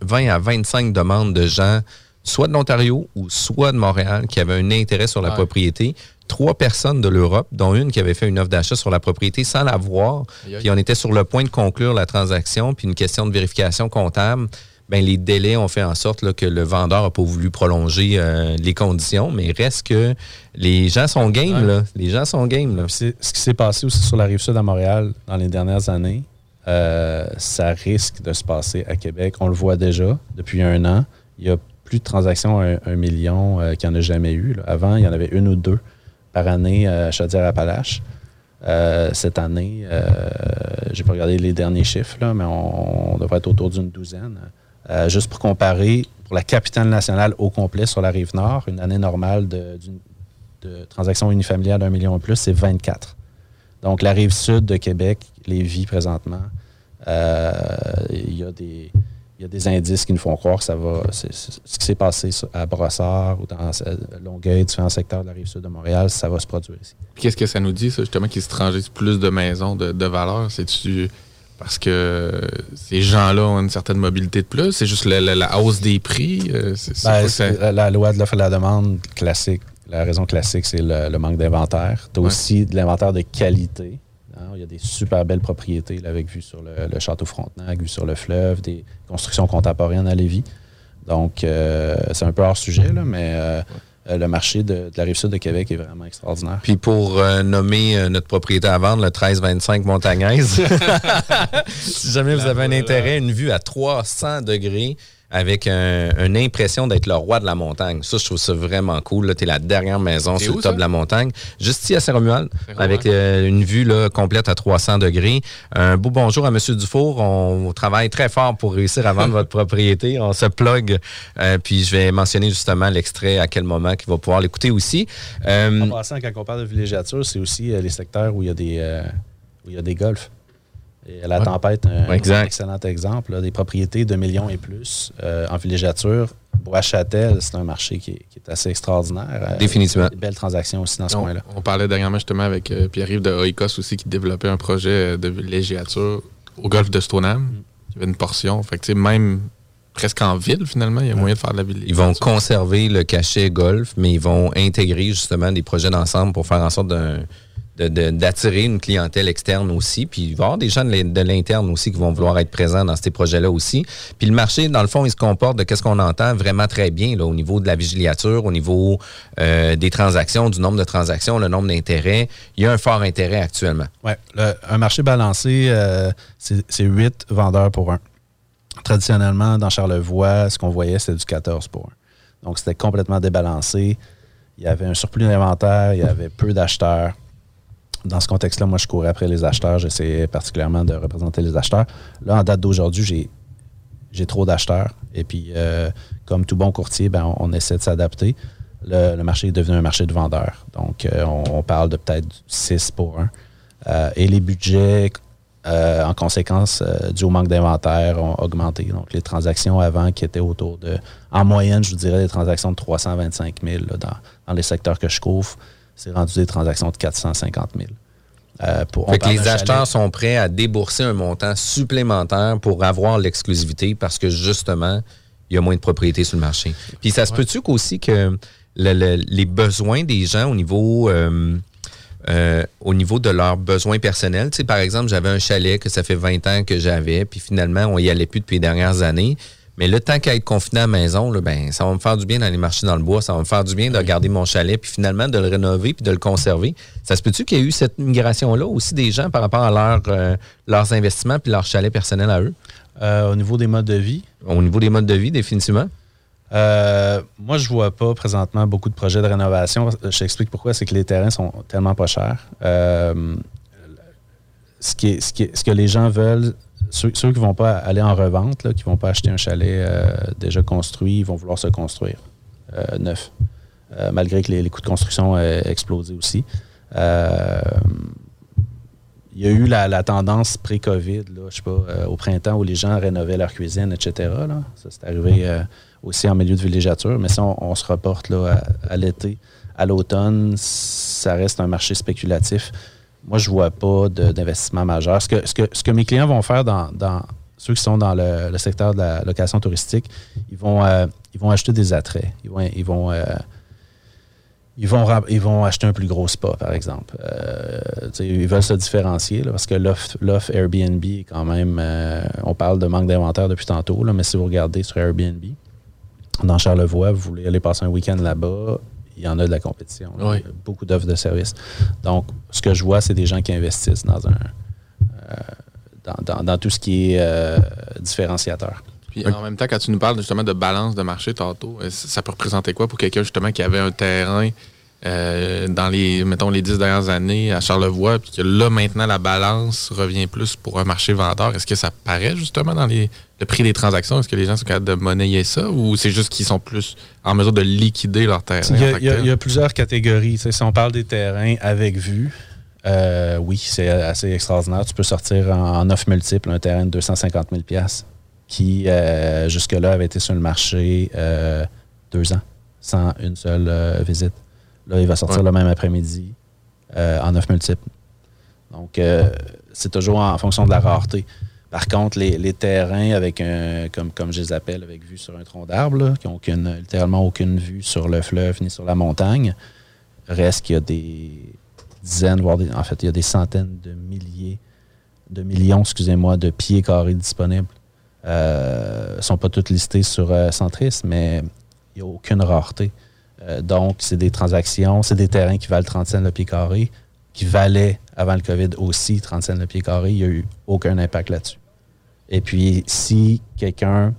20 à 25 demandes de gens, soit de l'Ontario ou soit de Montréal, qui avaient un intérêt sur la Ouais. propriété. Trois personnes de l'Europe, dont une qui avait fait une offre d'achat sur la propriété sans la voir. Puis on était sur le point de conclure la transaction, puis une question de vérification comptable. Ben, les délais ont fait en sorte là, que le vendeur n'a pas voulu prolonger euh, les conditions, mais reste que les gens sont game, là. Les gens sont game, là. Ce qui s'est passé aussi sur la rive sud à Montréal dans les dernières années, euh, ça risque de se passer à Québec. On le voit déjà depuis un an. Il y a plus de transactions à un, un million euh, qu'il n'y en a jamais eu. là. Avant, il y en avait une ou deux par année à Chaudière-Appalaches. Euh, cette année, euh, j'ai pas regardé les derniers chiffres, là, mais on, devrait être autour d'une douzaine. Euh, juste pour comparer, pour la capitale nationale au complet sur la rive nord, une année normale de, transactions unifamiliales d'un million et plus, c'est 24. Donc, la rive sud de Québec, Lévis présentement, euh, il y, a des- il y a des indices qui nous font croire que ça va. ce qui s'est passé à Brossard ou dans euh, Longueuil, différents secteurs de la rive sud de Montréal, ça va se produire ici. Qu'est-ce que ça nous dit, ça, justement, qu'ils se transisent plus de maisons de, de valeur? C'est-tu parce que ces gens-là ont une certaine mobilité de plus? C'est juste la, la- la hausse des prix? Euh, Ben, ça- la, la loi de l'offre et de la demande classique, la raison classique, c'est le, le manque d'inventaire. Tu as Ouais. aussi de l'inventaire de qualité. Il y a des super belles propriétés là, avec vue sur le, le château Frontenac, vue sur le fleuve, des constructions contemporaines à Lévis. Donc, euh, c'est un peu hors sujet, là, mais euh, euh, le marché de, de la rive sud de Québec est vraiment extraordinaire. Puis pour euh, nommer euh, notre propriété à vendre, le 1325 Montagnaise, si jamais vous avez un intérêt, une vue à 300 degrés avec un- une impression d'être le roi de la montagne. Ça, je trouve ça vraiment cool. Là, t'es la dernière maison sur où, le top ça? de la montagne, juste ici à Saint-Romuald, avec euh, une vue là, complète à 300 degrés. Un beau bonjour à M. Dufour. On travaille très fort pour réussir à vendre votre propriété. On se plug. Euh, puis je vais mentionner justement l'extrait à quel moment qu'il va pouvoir l'écouter aussi. Euh, En passant, quand on parle de villégiature, c'est aussi euh, les secteurs où il y a des, euh, où il y a des golfs. Et la Ouais. tempête, un, Ouais, exact. un excellent exemple. là, des propriétés de millions et plus euh, en villégiature. Bois-Châtel, c'est un marché qui est, qui est assez extraordinaire. Euh, Définitivement. Des belles transactions aussi dans ce on, coin-là. on parlait dernièrement justement avec euh, Pierre-Yves de Oikos aussi qui développait un projet de villégiature au golfe de Stoneham. Il y avait une portion. Fait que, même presque en ville, finalement, il y a moyen de faire de la villégiature. Ils vont conserver le cachet golf, mais ils vont intégrer justement des projets d'ensemble pour faire en sorte d'un- d'attirer une clientèle externe aussi. Puis il va y avoir des gens de l'in- de l'interne aussi qui vont vouloir être présents dans ces projets-là aussi. Puis le marché, dans le fond, il se comporte de qu'est-ce qu'on entend vraiment très bien là, au niveau de la vigiliature, au niveau euh, des transactions, du nombre de transactions, le nombre d'intérêts. Il y a un fort intérêt actuellement. Le- un marché balancé, euh, c'est 8 vendeurs pour un. Traditionnellement, dans Charlevoix, ce qu'on voyait, c'était du 14 pour un. Donc, c'était complètement débalancé. Il y avait un surplus d'inventaire, il y avait peu d'acheteurs. Dans ce contexte-là, moi, je courais après les acheteurs. J'essayais particulièrement de représenter les acheteurs. Là, en date d'aujourd'hui, j'ai j'ai trop d'acheteurs. Et puis, euh, comme tout bon courtier, ben, on, essaie de s'adapter. Le, marché est devenu un marché de vendeurs. Donc, euh, on, parle de peut-être 6 pour 1. et les budgets, euh, en conséquence, euh, dû au manque d'inventaire, ont augmenté. Donc, les transactions avant qui étaient autour de, en moyenne, je vous dirais, des transactions de 325 000 là, dans, dans les secteurs que je couvre, c'est rendu des transactions de 450 000. Euh, pour- Fait que les acheteurs sont prêts à débourser un montant supplémentaire pour avoir l'exclusivité parce que justement, il y a moins de propriétés sur le marché. Puis ça se peut-tu qu'aussi que le- le- les besoins des gens au niveau euh, euh, au niveau de leurs besoins personnels. Tu sais, par exemple, j'avais un chalet que ça fait 20 ans que j'avais, puis finalement, on y allait plus depuis les dernières années. Mais le temps qu'à être confiné à la maison, là, ben, ça va me faire du bien d'aller marcher dans le bois, ça va me faire du bien de garder mon chalet, puis finalement de le rénover, puis de le conserver. Ça se peut-tu qu'il y ait eu cette migration-là aussi des gens par rapport à leur, euh, leurs investissements puis leur chalet personnel à eux, Euh, au niveau des modes de vie, au niveau des modes de vie, définitivement? Euh, moi, je vois pas présentement beaucoup de projets de rénovation. Je t'explique pourquoi. C'est que les terrains sont tellement pas chers. Ce, qui est- ce, qui est- ce que les gens veulent, ceux, qui vont pas aller en revente, là, qui vont pas acheter un chalet euh, déjà construit, ils vont vouloir se construire euh, neuf. Euh, malgré que les, coûts de construction aient explosé aussi. Il y a eu la, tendance pré-COVID, je sais pas, au printemps où les gens rénovaient leur cuisine, etc. là. Ça, c'est arrivé aussi en milieu de villégiature. Mais si on, on se reporte là, à l'été, à l'automne, ça reste un marché spéculatif. Moi, je vois pas d'investissement majeur. Ce que, ce, que, ce que mes clients vont faire dans, ceux qui sont dans le, secteur de la location touristique, ils vont, euh, ils vont acheter des attraits. Ils vont, ils vont, euh, ils vont, ils vont acheter un plus gros spa, par exemple. Euh, ils veulent se différencier parce que l'offre Airbnb est quand même. on parle de manque d'inventaire depuis tantôt, là, mais si vous regardez sur Airbnb, dans Charlevoix, vous voulez aller passer un week-end là-bas, il y en a de la compétition. là. Oui. Il y a beaucoup d'offres de services. Donc, ce que je vois, c'est des gens qui investissent dans un. euh, dans, dans- dans tout ce qui est euh, différenciateur. Puis en même temps, quand tu nous parles justement de balance de marché tantôt, euh, ça ça peut représenter quoi pour quelqu'un justement qui avait un terrain euh, dans les, mettons, les dix dernières années à Charlevoix, puis que là, maintenant, la balance revient plus pour un marché vendeur. Est-ce que ça paraît justement dans les, le prix des transactions? Est-ce que les gens sont capables de monnayer ça ou c'est juste qu'ils sont plus en mesure de liquider leur terrain? Il y, a, tant que il y a- tel? il y a plusieurs catégories. Si on parle des terrains avec vue, euh, oui, c'est assez extraordinaire. Tu peux sortir en, en offre multiple un terrain de 250 000 qui, euh, jusque-là, avait été sur le marché deux ans, sans une seule visite. Là, il va sortir Ouais. le même après-midi euh, en offre multiple. Donc, euh, c'est toujours en fonction de la rareté. Par contre, les, les terrains avec un, comme, comme je les appelle, avec vue sur un tronc d'arbre, qui n'ont aucune, littéralement aucune vue sur le fleuve ni sur la montagne, reste qu'il y a des dizaines, voire des, en fait, il y a des centaines de milliers, de millions, excusez-moi, de pieds carrés disponibles. Euh, ne sont pas toutes listées sur euh, Centris, mais il n'y a aucune rareté. Euh, donc, c'est des transactions, c'est des terrains qui valent 30 cents le pied carré, qui valaient avant le COVID aussi 30 cents le pied carré. Il n'y a eu aucun impact là-dessus. Et puis, si quelqu'un,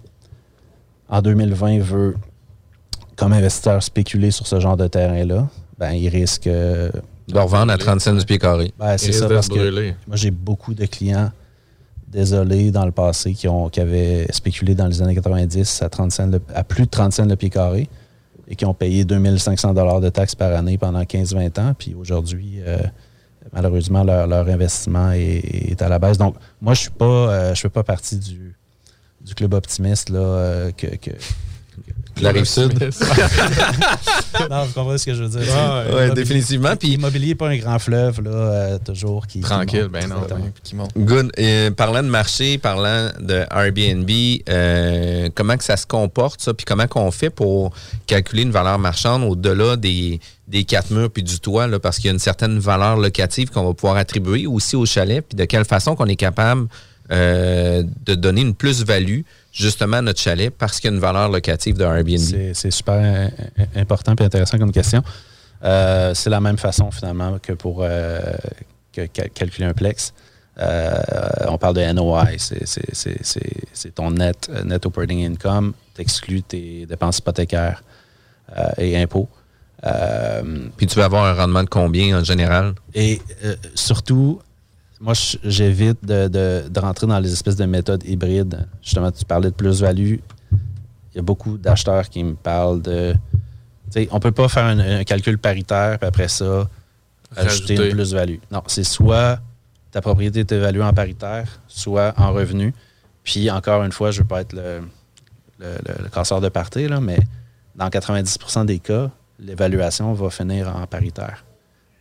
en 2020, veut, comme investisseur, spéculer sur ce genre de terrain-là, ben, il risque. euh, De revendre à 30 cents du pied carré. ben, c'est ça, parce se que moi, j'ai beaucoup de clients, désolés, dans le passé, qui, ont, qui avaient spéculé dans les années 90 à, 30 cents le- à plus de 30 cents le pied carré qui ont payé 2500 dollars de taxes par année pendant 15-20 ans. Puis aujourd'hui, euh, malheureusement, leur, investissement est, à la baisse. Donc, moi, je pas, euh, fais pas partie du, du club optimiste là, euh, que- La rive sud. Non, vous comprenez ce que je veux dire. Ouais, Ouais, définitivement. Puis, L'immobilier n'est pas un grand fleuve, là, euh, toujours. Qui, qui Tranquille, monte. ben non. Ben, qui monte. good. Et parlant de marché, parlant de Airbnb, euh, comment que ça se comporte, ça? Puis comment qu'on fait pour calculer une valeur marchande au-delà des, des quatre murs puis du toit, là, parce qu'il y a une certaine valeur locative qu'on va pouvoir attribuer aussi au chalet, puis de quelle façon qu'on est capable euh, de donner une plus-value justement notre chalet parce qu'il y a une valeur locative de Airbnb. C'est super euh, important et intéressant comme question. Euh, c'est la même façon finalement que pour euh, que cal- calculer un plex. Euh, on parle de NOI, c'est- ton net, euh, net operating income, t'exclus tes dépenses hypothécaires euh, et impôts. Euh, Puis tu vas avoir un rendement de combien en général? et euh, surtout, moi, j'évite de, de- de rentrer dans les espèces de méthodes hybrides. Justement, tu parlais de plus-value. Il y a beaucoup d'acheteurs qui me parlent de. Tu sais, on peut pas faire un, un calcul paritaire, puis après ça, ajouter une plus-value. Non, c'est soit ta propriété est évaluée en paritaire, soit en revenu. Puis, encore une fois, je ne veux pas être le, le, le- le casseur de partie, là, mais dans 90% des cas, l'évaluation va finir en paritaire.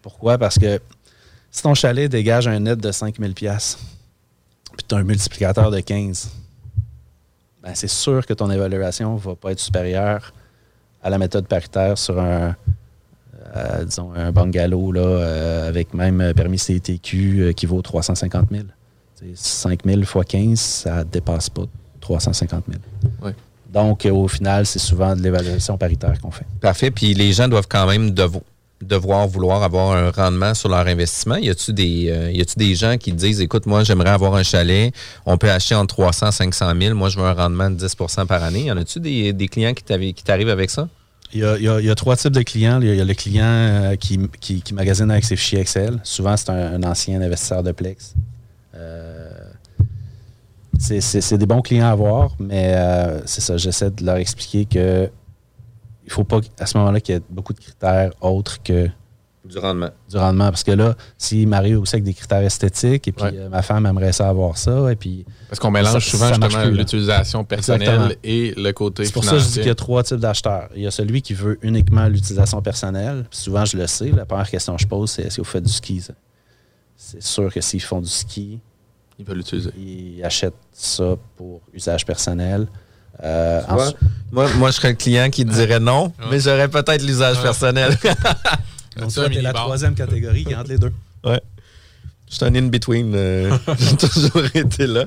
Pourquoi? Parce que si ton chalet dégage un net de 5000 pièces puis tu as un multiplicateur de 15, ben c'est sûr que ton évaluation va pas être supérieure à la méthode paritaire sur un, euh, disons, un bungalow là, euh, avec même permis CTQ euh, qui vaut 350 000. 5 000 fois 15, ça dépasse pas 350 000. Ouais. Donc, au final, c'est souvent de l'évaluation paritaire qu'on fait. Parfait. Puis les gens doivent quand même devo- devoir vouloir avoir un rendement sur leur investissement? Y a-tu des, euh, des gens qui disent, écoute, moi, j'aimerais avoir un chalet, on peut acheter entre 300 et 500 000, moi, je veux un rendement de 10% par année. Y en a-tu des, des clients qui t'arrivent avec ça? Il y, a, trois types de clients. Il y a, le client euh, qui, qui, qui magasine avec ses fichiers Excel. Souvent, c'est un, ancien investisseur de Plex. Euh, c'est- des bons clients à avoir, mais c'est ça. J'essaie de leur expliquer que il faut pas à ce moment-là qu'il y ait beaucoup de critères autres que Du rendement. du rendement. Parce que là, s'il m'arrive aussi avec des critères esthétiques, et puis Ouais. euh, ma femme aimerait ça avoir ça, et puis Parce qu'on mélange Ça- souvent ça justement l'utilisation personnelle Exactement. et le côté c'est pour ça que je dis qu'il y a trois types d'acheteurs. Il y a celui qui veut uniquement l'utilisation personnelle. Puis souvent, je le sais. La première question que je pose, c'est est-ce que vous faites du ski? C'est sûr que s'ils font du ski, Il va l'utiliser. ils achètent ça pour usage personnel. Euh, vois, Moi, moi, je serais le client qui dirait non, mais j'aurais peut-être l'usage Ouais. personnel. donc, Ça, t'es la troisième catégorie qui est entre les deux. Je suis un in-between. euh, J'ai toujours été là.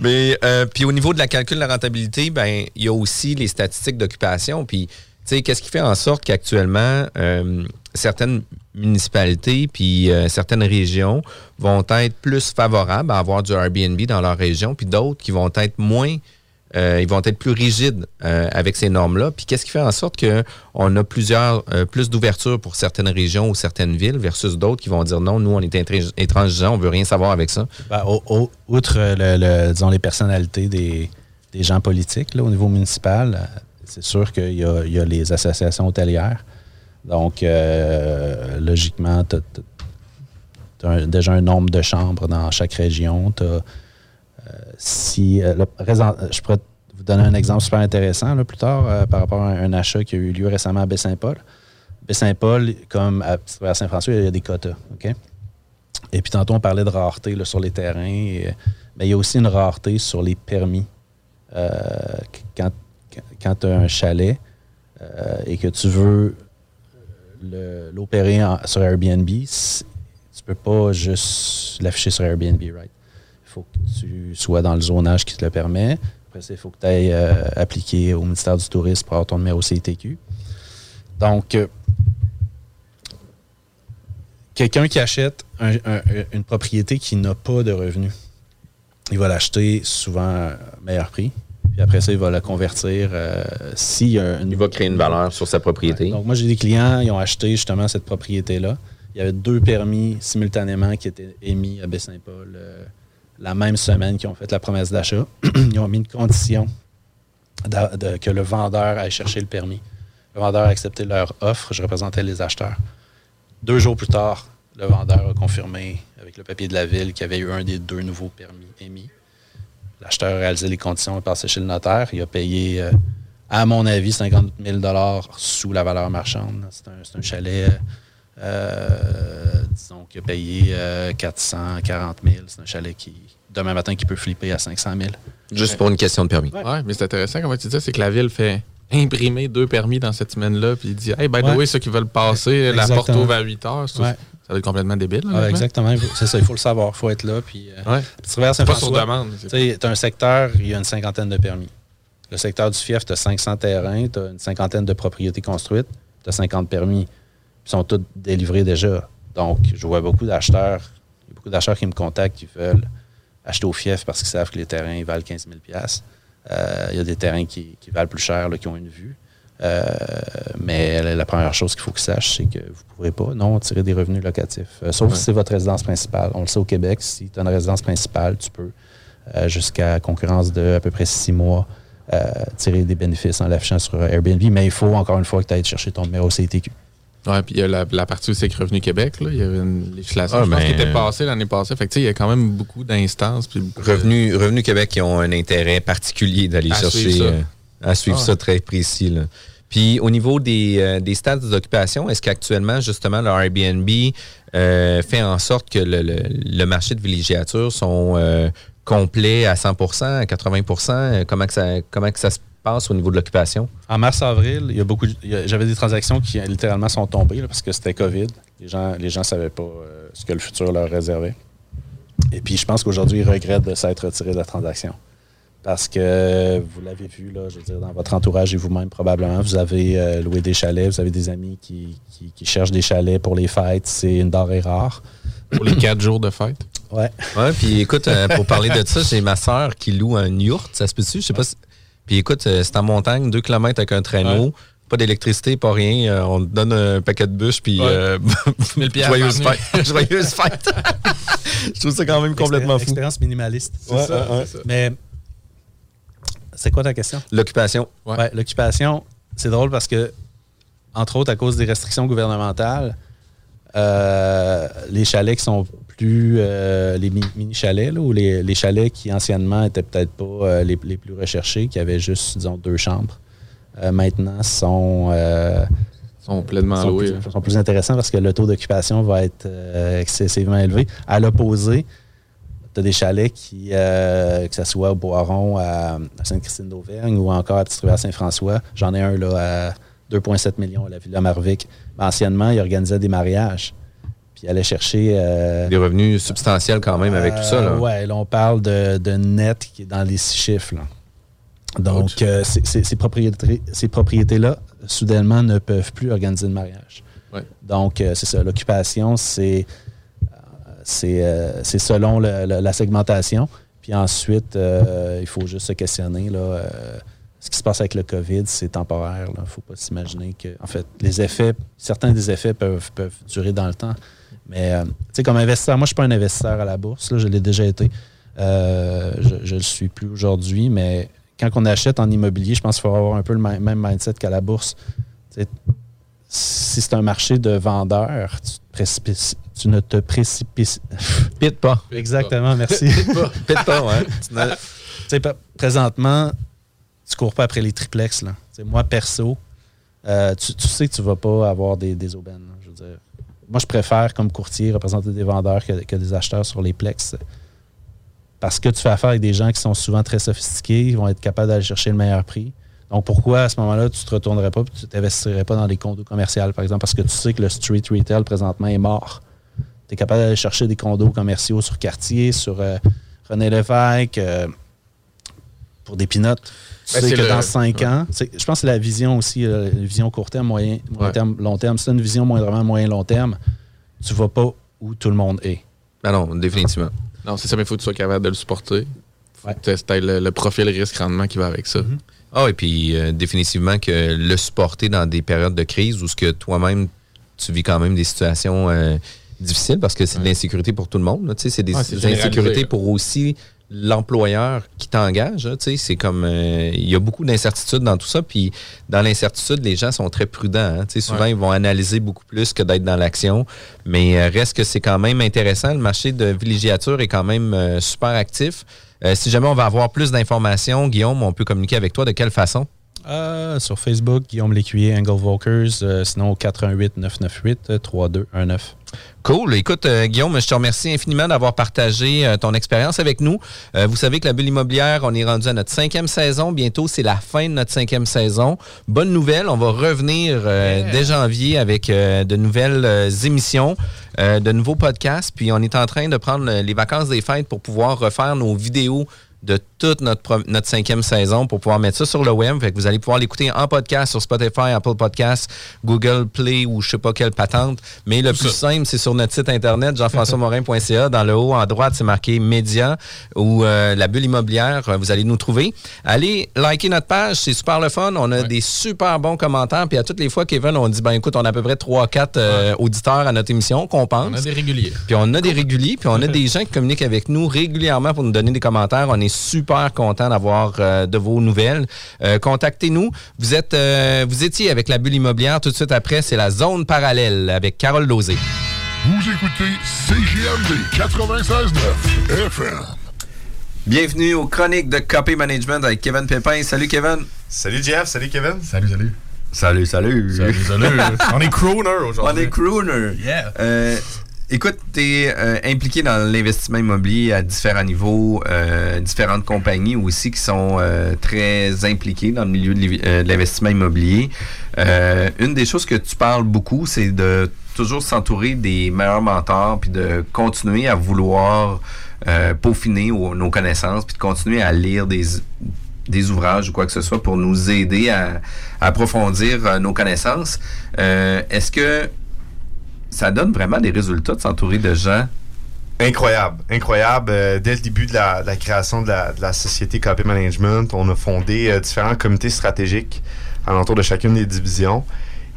Mais euh, puis au niveau de la calcul de la rentabilité, ben il y a aussi les statistiques d'occupation. Puis, tu sais, qu'est-ce qui fait en sorte qu'actuellement, euh, certaines municipalités puis euh, certaines régions vont être plus favorables à avoir du Airbnb dans leur région, puis d'autres qui vont être moins euh, ils vont être plus rigides euh, avec ces normes-là. Puis qu'est-ce qui fait en sorte qu'on a plusieurs, euh, plus d'ouverture pour certaines régions ou certaines villes versus d'autres qui vont dire non, nous, on est intransigeants, on veut rien savoir avec ça? Ben, outre les personnalités des, gens politiques là, au niveau municipal, c'est sûr qu'il y a, les associations hôtelières. Donc, logiquement, tu as, déjà un nombre de chambres dans chaque région. Si, euh, présent- je pourrais vous donner un exemple super intéressant plus tard euh, par rapport à un achat qui a eu lieu récemment à Baie-Saint-Paul. Baie-Saint-Paul, comme à Saint-François, il y a des quotas. OK? Et puis tantôt, on parlait de rareté sur les terrains. euh, mais il y a aussi une rareté sur les permis. Euh, quand quand tu as un chalet euh, et que tu veux l'opérer sur Airbnb, tu peux pas juste l'afficher sur Airbnb, right? Il faut que tu sois dans le zonage qui te le permet. Après ça, il faut que tu ailles euh, appliquer au ministère du Tourisme pour avoir ton numéro CITQ. Donc, euh, quelqu'un qui achète un- un- une propriété qui n'a pas de revenus, il va l'acheter souvent à meilleur prix. Puis après ça, il va la convertir. euh, s'il y a une- Il va créer une valeur sur sa propriété. Ouais. Donc, moi, j'ai des clients, ils ont acheté justement cette propriété-là. Il y avait deux permis simultanément qui étaient émis à Baie-Saint-Paul euh, la même semaine qui ont fait la promesse d'achat. ils ont mis une condition que le vendeur aille chercher le permis. Le vendeur a accepté leur offre, je représentais les acheteurs. Deux jours plus tard, le vendeur a confirmé avec le papier de la ville qu'il y avait eu un des deux nouveaux permis émis. L'acheteur a réalisé les conditions, est passé chez le notaire. Il a payé, euh, à mon avis, 50 000 sous la valeur marchande. C'est un, chalet, euh, disons, qui a payé euh, 440 000. C'est un chalet qui, demain matin, qui peut flipper à 500 000. Juste pour une question de permis. Ouais, mais c'est intéressant, comme tu disais, c'est que la ville fait imprimer deux permis dans cette semaine-là, puis il dit Hey, by the Ouais. way, ceux qui veulent passer, la porte ouvre à 8 heures. Ouais. Ça va être complètement débile. Exactement. C'est ça, il faut le savoir. Il faut être là. Puis, euh, tu pas sur demande. Tu c'est- sais, tu as un secteur, il y a une cinquantaine de permis. Le secteur du fief, tu as 500 terrains, tu as une cinquantaine de propriétés construites, tu as 50 permis. Ils sont tous délivrés déjà. Donc, je vois beaucoup d'acheteurs, il y a beaucoup d'acheteurs qui me contactent qui veulent acheter au fief parce qu'ils savent que les terrains valent 15 000 Euh, Il y a des terrains qui, qui valent plus cher, là, qui ont une vue. Euh, mais la, la première chose qu'il faut qu'ils sachent, c'est que vous ne pourrez pas, non, tirer des revenus locatifs. Euh, sauf Ouais. si c'est votre résidence principale. On le sait au Québec, si tu as une résidence principale, tu peux, euh, jusqu'à concurrence de à peu près six mois, tirer des bénéfices en l'affichant sur Airbnb. Mais il faut, encore une fois, que tu ailles chercher ton numéro CTQ. Ouais, puis il y a la, la partie aussi avec Revenu Québec. Là. Il y avait une législation Ah, je pense, qui était passée l'année passée. Fait que, il y a quand même beaucoup d'instances. de- Revenu, Québec qui ont un intérêt particulier d'aller chercher suivre euh, à suivre Ah. ça très précis. là. Puis au niveau des, euh, des stades d'occupation, est-ce qu'actuellement, justement, le Airbnb euh, fait en sorte que le, le- le marché de villégiature sont complets à 100% à 80 Euh, Comment, que ça, comment ça se passe au niveau de l'occupation? En mars-avril, J'avais des transactions qui littéralement sont tombées parce que c'était COVID. Les gens gens savaient pas euh, ce que le futur leur réservait. Et puis je pense qu'aujourd'hui, ils regrettent de s'être retirés de la transaction. Parce que vous l'avez vu, là, je veux dire, dans votre entourage et vous-même probablement, vous avez euh, loué des chalets, vous avez des amis qui cherchent des chalets pour les fêtes. C'est une denrée rare. Pour les quatre jours de fête. Ouais. Ouais, puis écoute, euh, pour parler de ça, j'ai ma sœur qui loue un yurt, ça se peut-tu? Je sais pas si... Puis écoute, euh, c'est en montagne, deux kilomètres avec un traîneau, pas d'électricité, pas rien. euh, on te donne un paquet de bûches, puis Ouais. euh, 1000 piastres joyeuse fête. joyeuse fête. Je trouve ça quand même complètement fou. Expérience minimaliste. Ouais, ça, ça. Mais c'est quoi ta question? L'occupation. Ouais. Ouais, l'occupation, c'est drôle parce que, entre autres, à cause des restrictions gouvernementales, euh, les chalets qui sont plus euh, les mi- mini-chalets, là, ou les, les chalets qui anciennement étaient peut-être pas euh, les, les plus recherchés, qui avaient juste, disons, deux chambres, maintenant sont, sont pleinement sont loués. plus, sont plus intéressants parce que le taux d'occupation va être excessivement élevé. À l'opposé, tu as des chalets qui, que ce soit au Boiron, à, Sainte-Christine d'Auvergne ou encore à Petite-Rivière Saint-François. J'en ai un là, à 2,7 millions à la Villa Marvic. Mais anciennement, ils organisaient des mariages. Puis ils allaient chercher. euh, Des revenus substantiels quand même avec tout ça. Là. euh, ouais, là, on parle de, de net qui est dans les six chiffres. là. Donc, euh, ces- ces ces propriétés- ces propriétés-là, soudainement, ne peuvent plus organiser de mariage. Ouais. Donc, euh, c'est ça. L'occupation, c'est euh, selon le- le- la segmentation. Puis ensuite, il faut juste se questionner. Là, ce qui se passe avec le COVID, c'est temporaire. Il ne faut pas s'imaginer que. En fait, les effets, certains des effets peuvent, peuvent durer dans le temps. Mais, euh, tu sais, comme investisseur, moi, je ne suis pas un investisseur à la bourse. là, je l'ai déjà été. Euh, je ne le suis plus aujourd'hui. Mais quand on achète en immobilier, je pense qu'il faut avoir un peu le même mindset qu'à la bourse. Si c'est un marché de vendeurs, tu, te précipices- tu ne te précipices. Pite pas. Exactement, merci. Pite pas, ouais. Tu n'as- Tu sais, pa- présentement, tu cours pas après les triplex. Là. Moi, perso, euh, tu, sais que tu vas pas avoir des, aubaines. moi, je préfère, comme courtier, représenter des vendeurs que, des acheteurs sur les plex. Parce que tu fais affaire avec des gens qui sont souvent très sophistiqués, ils vont être capables d'aller chercher le meilleur prix. Donc, pourquoi à ce moment-là, tu te retournerais pas et tu t'investirais pas dans les condos commerciaux, par exemple? Parce que tu sais que le street retail, présentement, est mort. Tu es capable d'aller chercher des condos commerciaux sur quartier, sur euh, René Lévesque, euh, pour des pinottes. Tu Ben, sais que le- dans cinq ouais. ans, je pense que c'est la vision aussi, euh, la vision court terme, moyen, moyen Ouais. terme, long terme. C'est une vision moindrement moyen long terme. Tu vas pas où tout le monde est. Ben non, définitivement. Non, c'est ça, mais il faut que tu sois capable de le supporter. Faut Ouais. que tu aies le, le profil risque-rendement qui va avec ça. Ah, et puis euh, définitivement que le supporter dans des périodes de crise où ce que toi-même, tu vis quand même des situations euh, difficiles parce que c'est de l'insécurité pour tout le monde. là, tu sais, C'est des Ouais, c'est insécurités pour aussi l'employeur qui t'engage. sais, C'est comme euh, il y a beaucoup d'incertitudes dans tout ça. Puis dans l'incertitude, les gens sont très prudents. hein, tu sais, souvent, Ouais. ils vont analyser beaucoup plus que d'être dans l'action. Mais euh, reste que c'est quand même intéressant. Le marché de villégiature est quand même euh, super actif. Si jamais on va avoir plus d'informations, Guillaume, on peut communiquer avec toi. De quelle façon? Euh, sur Facebook, Guillaume Lécuyer, Angle Volkers, euh, sinon au 418 998 3219. Cool. Écoute, euh, Guillaume, je te remercie infiniment d'avoir partagé euh, ton expérience avec nous. Euh, vous savez que la bulle immobilière, on est rendu à notre cinquième saison. Bientôt, c'est la fin de notre cinquième saison. Bonne nouvelle, on va revenir euh, dès janvier avec euh, de nouvelles euh, émissions, euh, de nouveaux podcasts. Puis on est en train de prendre euh, les vacances des fêtes pour pouvoir refaire nos vidéos de toute notre, notre cinquième saison pour pouvoir mettre ça sur le web. Fait que vous allez pouvoir l'écouter en podcast sur Spotify, Apple Podcasts, Google Play ou je sais pas quelle patente. Mais le plus simple, c'est sur notre site internet, jean-françois-morin.ca. Dans le haut, en droite, c'est marqué Média ou euh, la bulle immobilière. Euh, Vous allez nous trouver. Allez liker notre page, c'est super le fun. On a des super bons commentaires. Puis à toutes les fois, Kevin, on dit, ben écoute, on a à peu près 3-4 auditeurs à notre émission qu'on pense. On a des réguliers. Puis on a des réguliers, puis on a des gens qui communiquent avec nous régulièrement pour nous donner des commentaires. On est super content d'avoir euh, de vos nouvelles. Euh, Contactez-nous. Vous êtes, euh, vous étiez avec la bulle immobilière. Tout de suite après, c'est la zone parallèle avec Carole Lozé. Vous écoutez CGMD 96.9 FM. Bienvenue aux chroniques de Copy Management avec Kevin Pépin. Salut Kevin. Salut Jeff, salut Kevin. Salut, salut. Salut, salut. Salut, salut. On est crooner On aujourd'hui. est crooner. Yeah. Euh, écoute, tu es impliqué dans l'investissement immobilier à différents niveaux, euh, différentes compagnies aussi qui sont euh, très impliquées dans le milieu de euh, l'investissement immobilier. Euh, une des choses que tu parles beaucoup, c'est de toujours s'entourer des meilleurs mentors, puis de continuer à vouloir euh, peaufiner au- nos connaissances, puis de continuer à lire des, des ouvrages ou quoi que ce soit pour nous aider à, à approfondir euh, nos connaissances. Euh, Est-ce que ça donne vraiment des résultats de s'entourer de gens? Incroyable, incroyable. Euh, dès le début de la, création de la, société Copy Management, on a fondé euh, différents comités stratégiques alentour de chacune des divisions.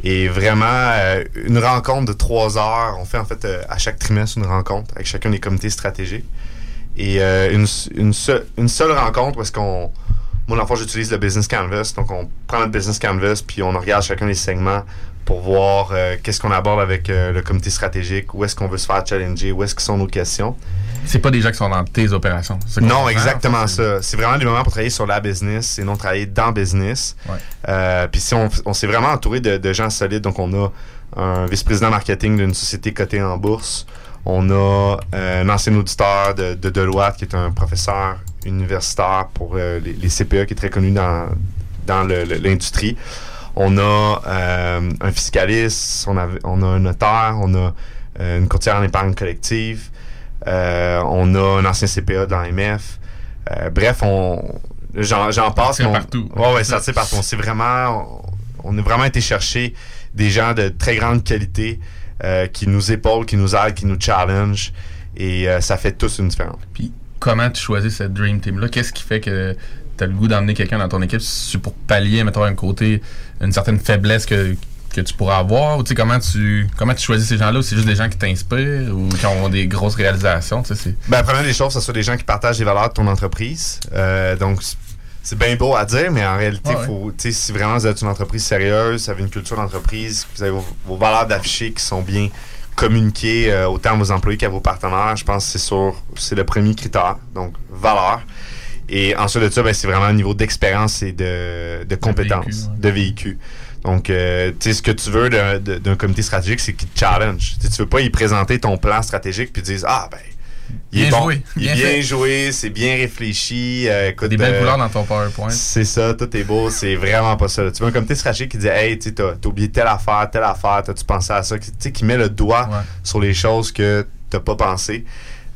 Et vraiment, euh, une rencontre de trois heures. On fait en fait à chaque trimestre une rencontre avec chacun des comités stratégiques. Et une, seule, rencontre où est-ce qu'on moi, le fond, j'utilise le Business Canvas. Donc, on prend notre Business Canvas, puis on regarde chacun des segments pour voir euh, qu'est-ce qu'on aborde avec euh, le comité stratégique, où est-ce qu'on veut se faire challenger, où est-ce que sont nos questions. C'est pas des gens qui sont dans tes opérations. Non, exactement en ça. C'est vraiment des moments pour travailler sur la business et non travailler dans business. Euh, Puis si on, on s'est vraiment entouré de, de gens solides, donc on a un vice-président marketing d'une société cotée en bourse. On a un ancien auditeur de, de Deloitte qui est un professeur universitaire pour les, les CPA qui est très connu dans, dans le- le- l'industrie. On a euh, un fiscaliste, on a, on a un notaire, on a euh, une courtière en épargne collective, euh, on a un ancien CPA de l'AMF. Bref, on j'en, passe. mais on- partout. Ouais, ouais, ça tire partout. On s'est vraiment, on a vraiment été chercher des gens de très grande qualité qui nous épaulent, qui nous aident, qui nous challenge. Et ça fait tous une différence. Puis comment tu choisis cette Dream Team-là? Qu'est-ce qui fait que as le goût d'emmener quelqu'un dans ton équipe? C'est pour pallier, mettons, un côté, une certaine faiblesse que, que tu pourras avoir? Ou tu sais, comment tu, comment tu choisis ces gens-là? Ou c'est juste des gens qui t'inspirent ou qui ont des grosses réalisations? Tu sais, c'est- Ben, la première des choses, ce sont des gens qui partagent les valeurs de ton entreprise. Euh, donc, c'est bien beau à dire, mais en réalité, Ouais, faut, si vraiment vous êtes une entreprise sérieuse, vous avez une culture d'entreprise, vous avez vos, vos valeurs d'afficher qui sont bien communiquées euh, autant à vos employés qu'à vos partenaires, je pense que c'est sur, c'est le premier critère. Donc, valeur. Et ensuite de ça, ben, c'est vraiment un niveau d'expérience et de, de compétences, de véhicule. Donc, euh, tu sais, ce que tu veux d'un, comité stratégique, c'est qu'il te challenge. Tu tu veux pas y présenter ton plan stratégique puis dire Ah, ben, il est Bien bon, joué, il est bien joué, c'est bien réfléchi. euh, écoute, des belles euh, couleurs dans ton PowerPoint. c'est ça, tout est beau, c'est vraiment pas ça. Tu veux un comité stratégique qui dit Hey, tu t'as t'as oublié telle affaire, telle affaire, t'as-tu pensé à ça? Tu sais, qui met le doigt Ouais. sur les choses que t'as pas pensé,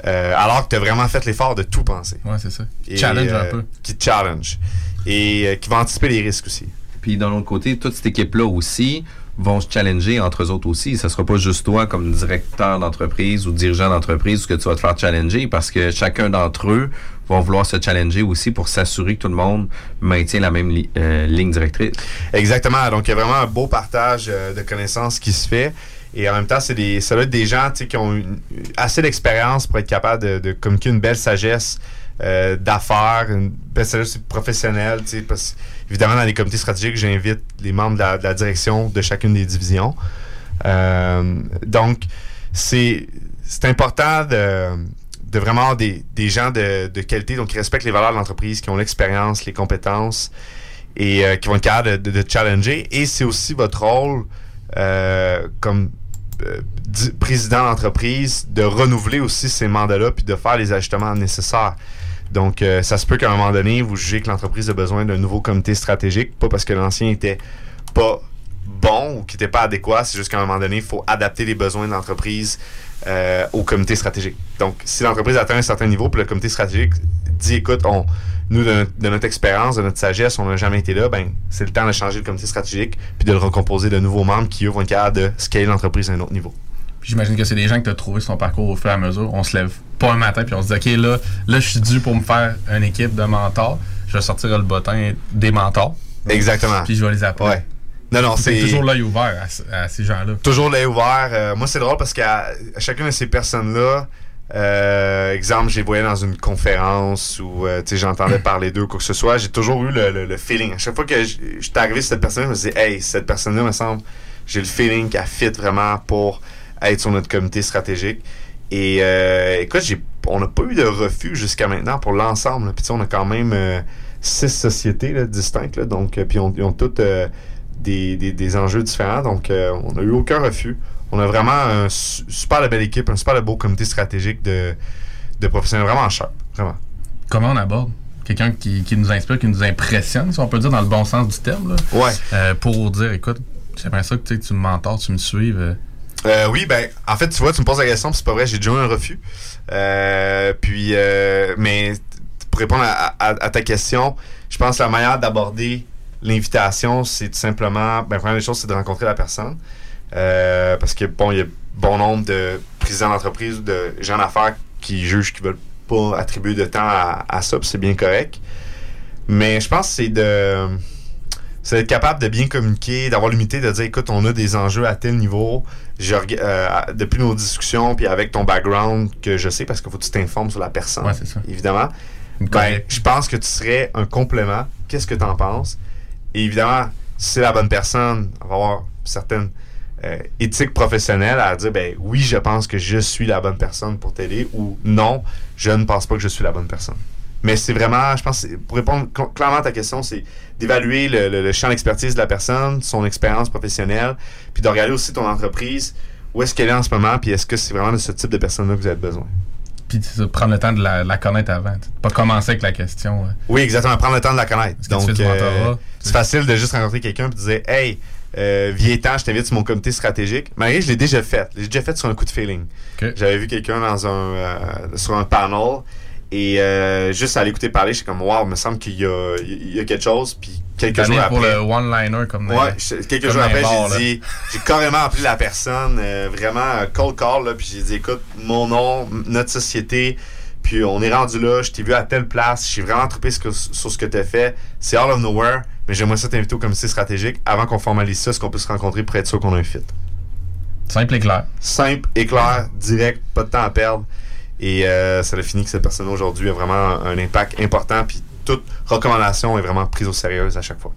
euh, alors que t'as vraiment fait l'effort de tout penser. Ouais, c'est ça. Et, Challenge un euh, peu. Qui te challenge. Et euh, qui va anticiper les risques aussi. Puis d'un autre côté, toute cette équipe-là aussi vont se challenger entre eux autres aussi. Ça sera pas juste toi comme directeur d'entreprise ou dirigeant d'entreprise que tu vas te faire challenger parce que chacun d'entre eux vont vouloir se challenger aussi pour s'assurer que tout le monde maintient la même li- euh, ligne directrice. Exactement. Donc, il y a vraiment un beau partage euh, de connaissances qui se fait. Et en même temps, c'est des, ça doit être des gens qui ont une- assez d'expérience pour être capables de, de communiquer une belle sagesse euh, d'affaires, une belle sagesse professionnelle. Parce, évidemment, dans les comités stratégiques, j'invite les membres de la, de la direction de chacune des divisions. Euh, donc, c'est c'est important de, de vraiment avoir des, des gens de, de qualité, donc qui respectent les valeurs de l'entreprise, qui ont l'expérience, les compétences et euh, qui vont être capables de, de- challenger. Et c'est aussi votre rôle euh, comme président d'entreprise de renouveler aussi ces mandats-là puis de faire les ajustements nécessaires. Donc, euh, ça se peut qu'à un moment donné, vous jugez que l'entreprise a besoin d'un nouveau comité stratégique, pas parce que l'ancien était pas bon ou qui n'était pas adéquat, c'est juste qu'à un moment donné, il faut adapter les besoins de l'entreprise euh, au comité stratégique. Donc, si l'entreprise atteint un certain niveau, puis le comité stratégique dit, écoute, on, nous, de, notre- de notre expérience, de notre sagesse, on n'a jamais été là, ben, c'est le temps de changer le comité stratégique, puis de le recomposer de nouveaux membres qui, eux, vont être capables de scaler l'entreprise à un autre niveau. J'imagine que c'est des gens que tu as trouvé sur ton parcours au fur et à mesure. On se lève pas un matin puis on se dit OK, là, là je suis dû pour me faire une équipe de mentors. Je vais sortir le bottin des mentors. Exactement. Puis je vais les appeler. Ouais. Non, non, c'est toujours l'œil ouvert à, ce- à ces gens-là. toujours l'œil ouvert. Euh, moi, c'est drôle parce qu'à chacune de ces personnes-là, euh, exemple, je les voyais dans une conférence ou euh, j'entendais parler d'eux, quoi que ce soit, j'ai toujours eu le, le- le feeling. À chaque fois que suis arrivé sur cette personne, je me disais, hey, cette personne-là, me semble, j'ai le feeling qu'elle fit vraiment pour être sur notre comité stratégique. Et euh, écoute, j'ai, on n'a pas eu de refus jusqu'à maintenant pour l'ensemble. Puis on a quand même six sociétés là, distinctes, là, donc puis on- ils ont toutes des, des- des enjeux différents. Donc, on n'a eu aucun refus. On a vraiment un su- super belle équipe, un super beau comité stratégique de, de professionnels vraiment sharp. Vraiment. Comment on aborde? Quelqu'un qui, qui nous inspire, qui nous impressionne, si on peut dire dans le bon sens du terme, là, Ouais. euh, pour dire écoute, j'aimerais ça que tu sais, que tu me mentors, tu me suives. euh. Euh, oui, ben, en fait, tu vois, tu me poses la question, puis c'est pas vrai, j'ai déjà eu un refus. Puis, mais pour répondre à, à- à ta question, je pense que la manière d'aborder l'invitation, c'est tout simplement, ben, première des choses, c'est de rencontrer la personne. Euh, parce que, bon, il y a bon nombre de présidents d'entreprise ou de gens d'affaires qui jugent qu'ils veulent pas attribuer de temps à, à ça, puis c'est bien correct. Mais je pense que c'est de c'est d'être capable de bien communiquer, d'avoir l'humilité de dire écoute, on a des enjeux à tel niveau. Je euh, depuis nos discussions, puis avec ton background que je sais, parce qu'il faut que tu t'informes sur la personne, Ouais, ça. évidemment. Ben, je pense que tu serais un complément qu'est-ce que tu en penses? Et évidemment, si c'est la bonne personne, on va avoir certaines euh, éthiques professionnelles à dire ben oui, je pense que je suis la bonne personne pour t'aider ou non, je ne pense pas que je suis la bonne personne. Mais c'est vraiment, je pense, pour répondre cl- clairement à ta question, c'est d'évaluer le, le- le champ d'expertise de la personne, son expérience professionnelle, puis de regarder aussi ton entreprise, où est-ce qu'elle est en ce moment, puis est-ce que c'est vraiment de ce type de personne-là que vous avez besoin. Puis ça, prendre le temps de la, la connaître avant. t'sais. Pas commencer avec la question. euh, Oui, exactement. Prendre le temps de la connaître. Donc, euh, c'est facile de juste rencontrer quelqu'un et de dire Hey, euh, viens-t'en, je t'invite sur mon comité stratégique. Que je l'ai déjà fait. Je l'ai déjà fait sur un coup de feeling. Ok. J'avais vu quelqu'un dans un euh, sur un panel et euh, juste à l'écouter parler, j'étais comme Wow, il me semble qu'il y a, il y a quelque chose. Puis quelques jours après. pour le one-liner comme dans- Ouais, je- quelques comme jours après, j'ai dit, j'ai carrément appelé la personne, euh, vraiment euh, cold call, là, puis j'ai dit, écoute, mon nom, notre société, puis on est rendu là, je t'ai vu à telle place, j'ai vraiment que- sur ce que tu as fait, c'est all of nowhere, mais j'aimerais ça t'inviter au comité stratégique avant qu'on formalise ça, est-ce qu'on peut se rencontrer pour être sûr qu'on a un fit? Simple et clair. Simple, éclair, direct, pas de temps à perdre. Et euh, ça a fini que cette personne aujourd'hui a vraiment un, un impact important, puis toute recommandation est vraiment prise au sérieux à chaque fois.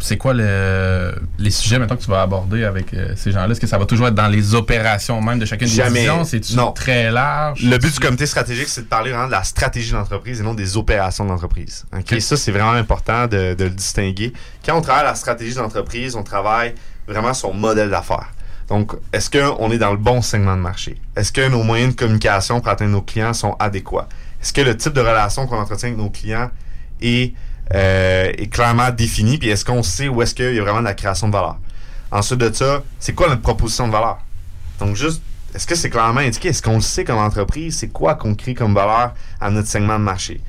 C'est quoi le- les sujets maintenant que tu vas aborder avec euh, ces gens-là? Est-ce que ça va toujours être dans les opérations même de chacune des Jamais. divisions? C'est Non. très large? Le but du comité stratégique, c'est de parler vraiment de la stratégie d'entreprise et non des opérations d'entreprise. OK? Ok. Ça, c'est vraiment important de, de le distinguer. Quand on travaille la stratégie d'entreprise, on travaille vraiment sur le modèle d'affaires. Donc, est-ce qu'on est dans le bon segment de marché? Est-ce que nos moyens de communication pour atteindre nos clients sont adéquats? Est-ce que le type de relation qu'on entretient avec nos clients est, euh, est clairement défini? Puis est-ce qu'on sait où est-ce qu'il y a vraiment de la création de valeur? Ensuite de ça, c'est quoi notre proposition de valeur? Donc, juste, est-ce que c'est clairement indiqué? Est-ce qu'on le sait comme entreprise? C'est quoi qu'on crée comme valeur à notre segment de marché?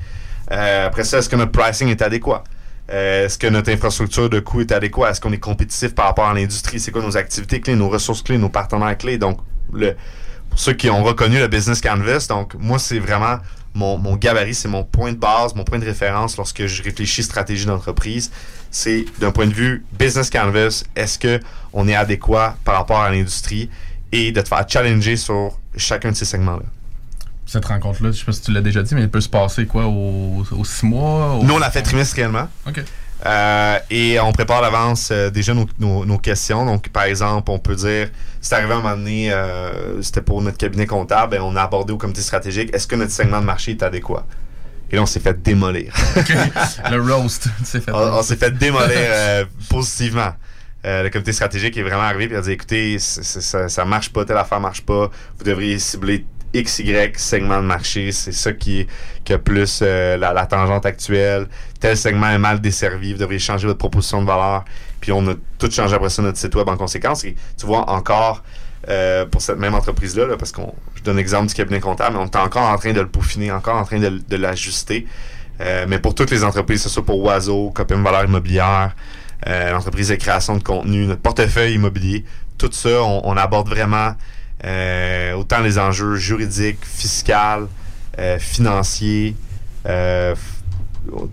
Euh, après ça, est-ce que notre pricing est adéquat? Euh, est-ce que notre infrastructure de coût est adéquate? Est-ce qu'on est compétitif par rapport à l'industrie? C'est quoi nos activités clés, nos ressources clés, nos partenaires clés? Donc, pour ceux qui ont reconnu le Business Canvas, donc moi, c'est vraiment mon, mon gabarit, c'est mon point de base, mon point de référence lorsque je réfléchis stratégie d'entreprise. C'est d'un point de vue Business Canvas, est-ce que on est adéquat par rapport à l'industrie et de te faire challenger sur chacun de ces segments-là. Cette rencontre-là, je sais pas si tu l'as déjà dit, mais elle peut se passer quoi, aux, aux six mois? au- Nous, on l'a fait trimestriellement. OK. Euh, et on prépare à l'avance euh, déjà nos, nos- nos questions. Donc, par exemple, on peut dire, c'est arrivé à un moment donné, euh, c'était pour notre cabinet comptable, et on a abordé au comité stratégique, est-ce que notre segment de marché est adéquat? Et là, on s'est fait démolir. le roast, fait. on on s'est fait démolir euh, positivement. Euh, le comité stratégique est vraiment arrivé et a dit écoutez, ça, ça marche pas, telle affaire marche pas, vous devriez cibler XY segment de marché, c'est ça qui, qui a plus euh, la, tangente actuelle. Tel segment est mal desservi, vous devriez changer votre proposition de valeur. Puis on a tout changé après ça notre site web en conséquence. Et tu vois encore euh, pour cette même entreprise-là, là, parce qu'on je donne l'exemple du cabinet comptable, mais on est encore en train de le peaufiner, encore en train de, l'ajuster. Euh, mais pour toutes les entreprises, que ce soit pour Oiseau, Copim Valeur Immobilière, l'entreprise de création de contenu, notre portefeuille immobilier, tout ça, on aborde vraiment euh, autant les enjeux juridiques, fiscaux, euh, financiers, euh,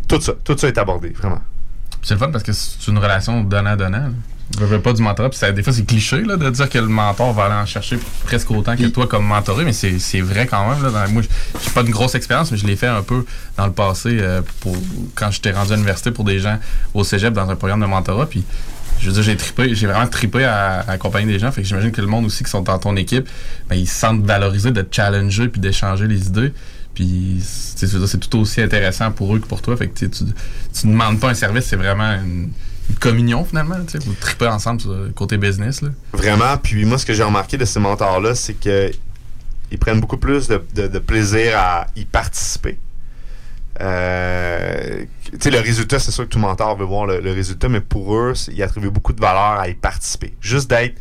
tout ça, tout ça est abordé, vraiment. C'est le fun parce que c'est une relation donnant-donnant. Je veux pas du mentorat. Puis ça- des fois, c'est cliché là, de dire que le mentor va aller en chercher presque autant que toi comme mentoré, mais c'est c'est vrai quand même. Là, Dans- moi, j'ai pas une grosse expérience, mais je l'ai fait un peu dans le passé euh, pour, quand j'étais rendu à l'université pour des gens au cégep dans un programme de mentorat. Puis je veux dire, j'ai trippé, j'ai vraiment trippé à, accompagner des gens. Fait que j'imagine que le monde aussi qui sont dans ton équipe, ben, ils se sentent valorisés de challenger puis d'échanger les idées. Puis c'est tout aussi intéressant pour eux que pour toi. Fait que tu, tu demandes pas un service, c'est vraiment une, communion finalement. tu sais, Vous tripez ensemble sur le côté business. Là. Vraiment. Puis moi, ce que j'ai remarqué de ces mentors-là, c'est que ils prennent beaucoup plus de plaisir à y participer. Euh, le résultat, c'est sûr que tout mentor veut voir le, le résultat, mais pour eux, ils attribuent beaucoup de valeur à y participer. Juste d'être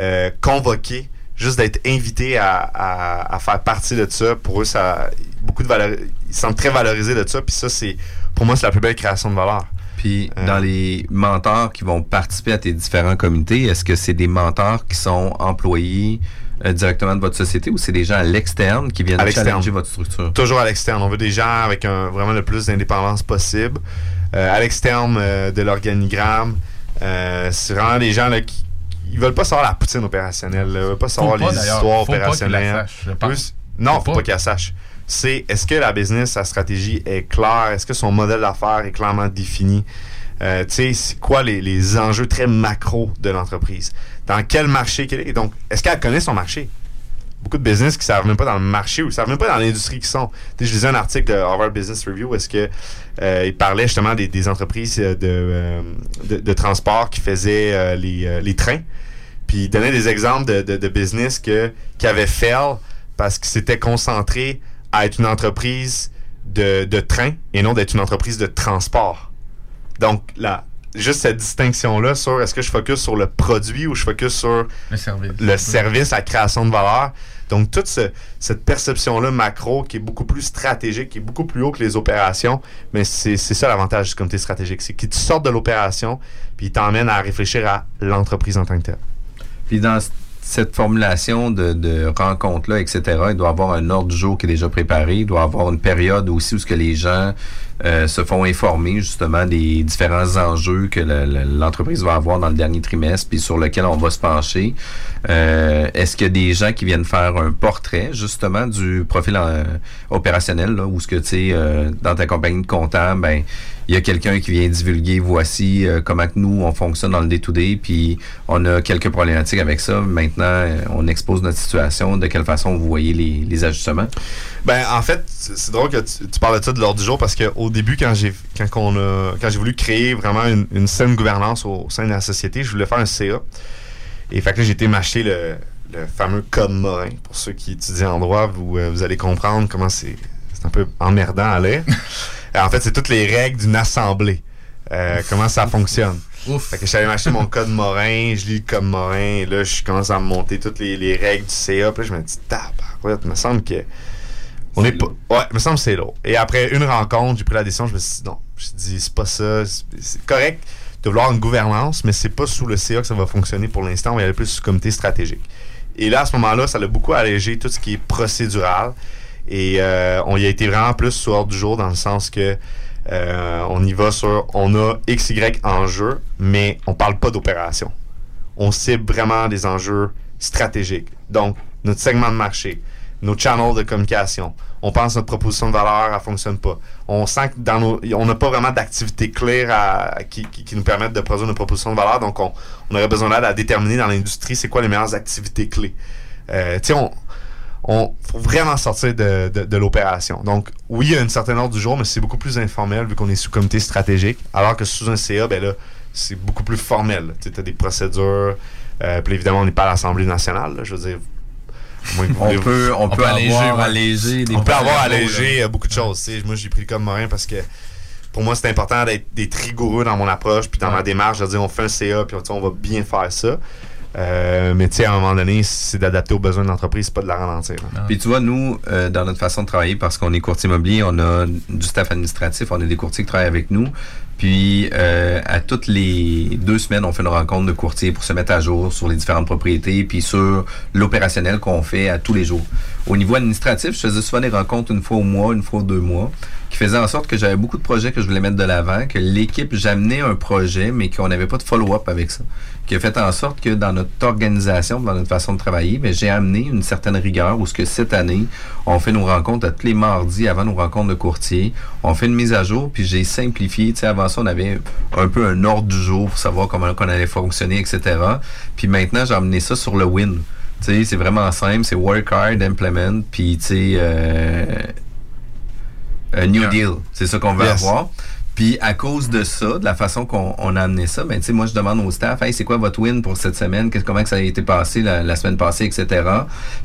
euh, convoqué, juste d'être invité à, à- à faire partie de ça, pour eux, ça beaucoup de valeur, ils sentent très valorisés de ça. Puis ça, c'est pour moi, c'est la plus belle création de valeur. Puis, Euh. dans les mentors qui vont participer à tes différents comités, est-ce que c'est des mentors qui sont employés euh, directement de votre société ou c'est des gens à l'externe qui viennent À l'externe. challenger votre structure? Toujours à l'externe. On veut des gens avec un, vraiment le plus d'indépendance possible. Euh, à l'externe euh, de l'organigramme, euh, c'est vraiment des gens là, qui ils veulent pas savoir la poutine opérationnelle. là. Ils veulent pas savoir pas, les histoires Faut pas qu'ils la opérationnelles. pense. Eux, c- non, Faut faut pas. pas qu'ils la sachent. c'est est-ce que la business, sa stratégie est claire? Est-ce que son modèle d'affaires est clairement défini? Euh, tu sais, c'est quoi les, les enjeux très macro de l'entreprise? Dans quel marché qu'elle est? Donc, est-ce qu'elle connaît son marché? Beaucoup de business qui ne savent même pas dans le marché ou ne savent même pas dans l'industrie qu'ils sont. Je lisais un article de Harvard Business Review où est-ce que euh, il parlait justement des, des entreprises euh, de, euh, de, de transport qui faisaient euh, les, euh, les trains. Puis il donnait des exemples de, de, de business que, qui avaient fail parce qu'ils s'étaient concentrés à être une entreprise de, de train et non d'être une entreprise de transport. Donc, là, juste cette distinction-là sur est-ce que je focus sur le produit ou je focus sur Le service. le service, la création de valeur. Donc, toute ce- cette perception-là macro qui est beaucoup plus stratégique, qui est beaucoup plus haut que les opérations, mais c'est c'est ça l'avantage du comité stratégique. C'est qu'il te sort de l'opération puis il t'emmène à réfléchir à l'entreprise en tant que telle. Puis dans cette formulation de, de rencontres-là, etc., il doit y avoir un ordre du jour qui est déjà préparé. Il doit y avoir une période aussi où ce que les gens euh, se font informer justement des différents enjeux que le- le- l'entreprise va avoir dans le dernier trimestre, puis sur lequel on va se pencher. Euh, Est-ce qu'il y a des gens qui viennent faire un portrait justement du profil euh, opérationnel, là, où ce que tu sais, dans ta compagnie de comptable, ben il y a quelqu'un qui vient divulguer voici euh, comment que nous on fonctionne dans le day-to-day, puis on a quelques problématiques avec ça. Maintenant, euh, on expose notre situation. De quelle façon vous voyez les, les ajustements? Ben, en fait, c'est drôle que tu, tu parles de ça de l'ordre du jour parce qu'au début, quand j'ai quand on a quand j'ai voulu créer vraiment une, une saine gouvernance au, au sein de la société, je voulais faire un CA. Et fait que là, j'ai été m'acheter le, le fameux code Morin. Pour ceux qui étudient en droit, vous, euh, vous allez comprendre comment c'est c'est un peu emmerdant à lire. Euh, en fait, c'est toutes les règles d'une assemblée. Euh, comment ça fonctionne. Fait que j'allais m'acheter mon code Morin, je lis le code Morin, et là, je commence à me monter toutes les, les règles du CA. Puis là, je me dis, tabarouette, il me semble que. On est pas. Ouais, il me semble que c'est lourd. Et après une rencontre, j'ai pris la décision, je me suis dit, non, je me suis dit, c'est pas ça. C'est c'est correct de vouloir une gouvernance, mais c'est pas sous le CA que ça va fonctionner pour l'instant. On va y aller plus sous comité stratégique. Et là, à ce moment-là, ça l'a beaucoup allégé tout ce qui est procédural. Et euh, on y a été vraiment plus sur ordre du jour dans le sens que euh, on y va sur on a X, Y enjeux, mais on parle pas d'opération. On cible vraiment des enjeux stratégiques. Donc, notre segment de marché, nos channels de communication. On pense que notre proposition de valeur, elle fonctionne pas. On sent que dans nos, on n'a pas vraiment d'activité claire à- qui, nous permettent de produire notre proposition de valeur. Donc, on, on aurait besoin d'aide à déterminer dans l'industrie c'est quoi les meilleures activités clés. Euh, tu sais, on faut vraiment sortir de, de- de l'opération. Donc, oui, il y a une certaine ordre du jour, mais c'est beaucoup plus informel vu qu'on est sous comité stratégique. Alors que sous un CA, ben là, c'est beaucoup plus formel. Tu as des procédures. Euh, puis évidemment, on n'est pas à l'Assemblée nationale. là. je veux dire, On peut, on peut avoir allégé des on peut avoir allégé euh, beaucoup de choses. Moi, j'ai pris le code Morin parce que pour moi, c'est important d'être rigoureux dans mon approche puis dans ma démarche. de dire, on fait un CA puis on va bien faire ça. Euh, mais tu sais, à un moment donné, c'est d'adapter aux besoins de l'entreprise, pas de la ralentir. là. Puis tu vois, nous, euh, dans notre façon de travailler, parce qu'on est courtier immobilier, on a du staff administratif, on a des courtiers qui travaillent avec nous. Puis euh, à toutes les deux semaines, on fait une rencontre de courtiers pour se mettre à jour sur les différentes propriétés, puis sur l'opérationnel qu'on fait à tous les jours. Au niveau administratif, je faisais souvent des rencontres une fois au mois, une fois aux deux mois, qui faisaient en sorte que j'avais beaucoup de projets que je voulais mettre de l'avant, que l'équipe, j'amenais un projet, mais qu'on n'avait pas de follow-up avec ça. Qui a fait en sorte que dans notre organisation, dans notre façon de travailler, ben, j'ai amené une certaine rigueur où ce que cette année, on fait nos rencontres à tous les mardis avant nos rencontres de courtier. On fait une mise à jour, puis j'ai simplifié. Tu sais, avant ça, on avait un peu un ordre du jour pour savoir comment on allait fonctionner, etc. Puis maintenant, j'ai amené ça sur le win. Tu sais, c'est vraiment simple, c'est work hard, implement, puis tu sais, euh, un New Deal, c'est ça qu'on veut Yes. avoir. Puis à cause de ça, de la façon qu'on on a amené ça, ben moi je demande au staff, hey, c'est quoi votre win pour cette semaine, comment que ça a été passé la, semaine passée, etc.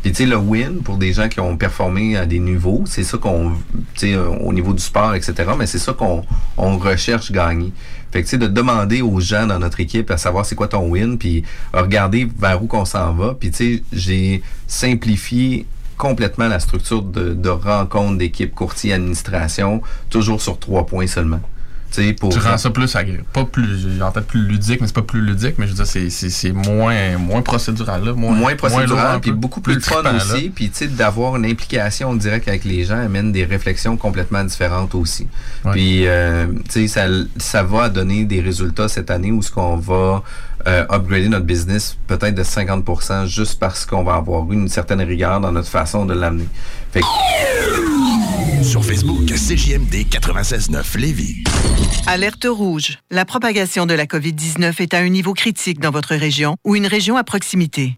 Puis tu sais, le win pour des gens qui ont performé à des niveaux, c'est ça qu'on, tu sais, euh, au niveau du sport, etc. Mais c'est ça qu'on on recherche gagner. Fait que tu sais, de demander aux gens dans notre équipe à savoir c'est quoi ton win, puis regarder vers où qu'on s'en va. Puis tu sais, j'ai simplifié complètement la structure de rencontre d'équipe courtier administration, toujours sur trois points seulement. Pour Tu rends ça plus agréable. Pas plus, j'ai en tête plus ludique, mais c'est pas plus ludique, mais je veux dire, c'est- c'est c'est moins, moins procédural, là. Moins, moins procédural, puis beaucoup plus de fun aussi. Puis, tu sais, d'avoir une implication directe avec les gens amène des réflexions complètement différentes aussi. Puis, euh, tu sais, ça, ça va donner des résultats cette année où ce qu'on va euh, upgrader notre business peut-être de 50% juste parce qu'on va avoir une certaine rigueur dans notre façon de l'amener. Fait que- sur Facebook, CJMD 96.9 Lévis. Alerte rouge. La propagation de la COVID-19 est à un niveau critique dans votre région ou une région à proximité.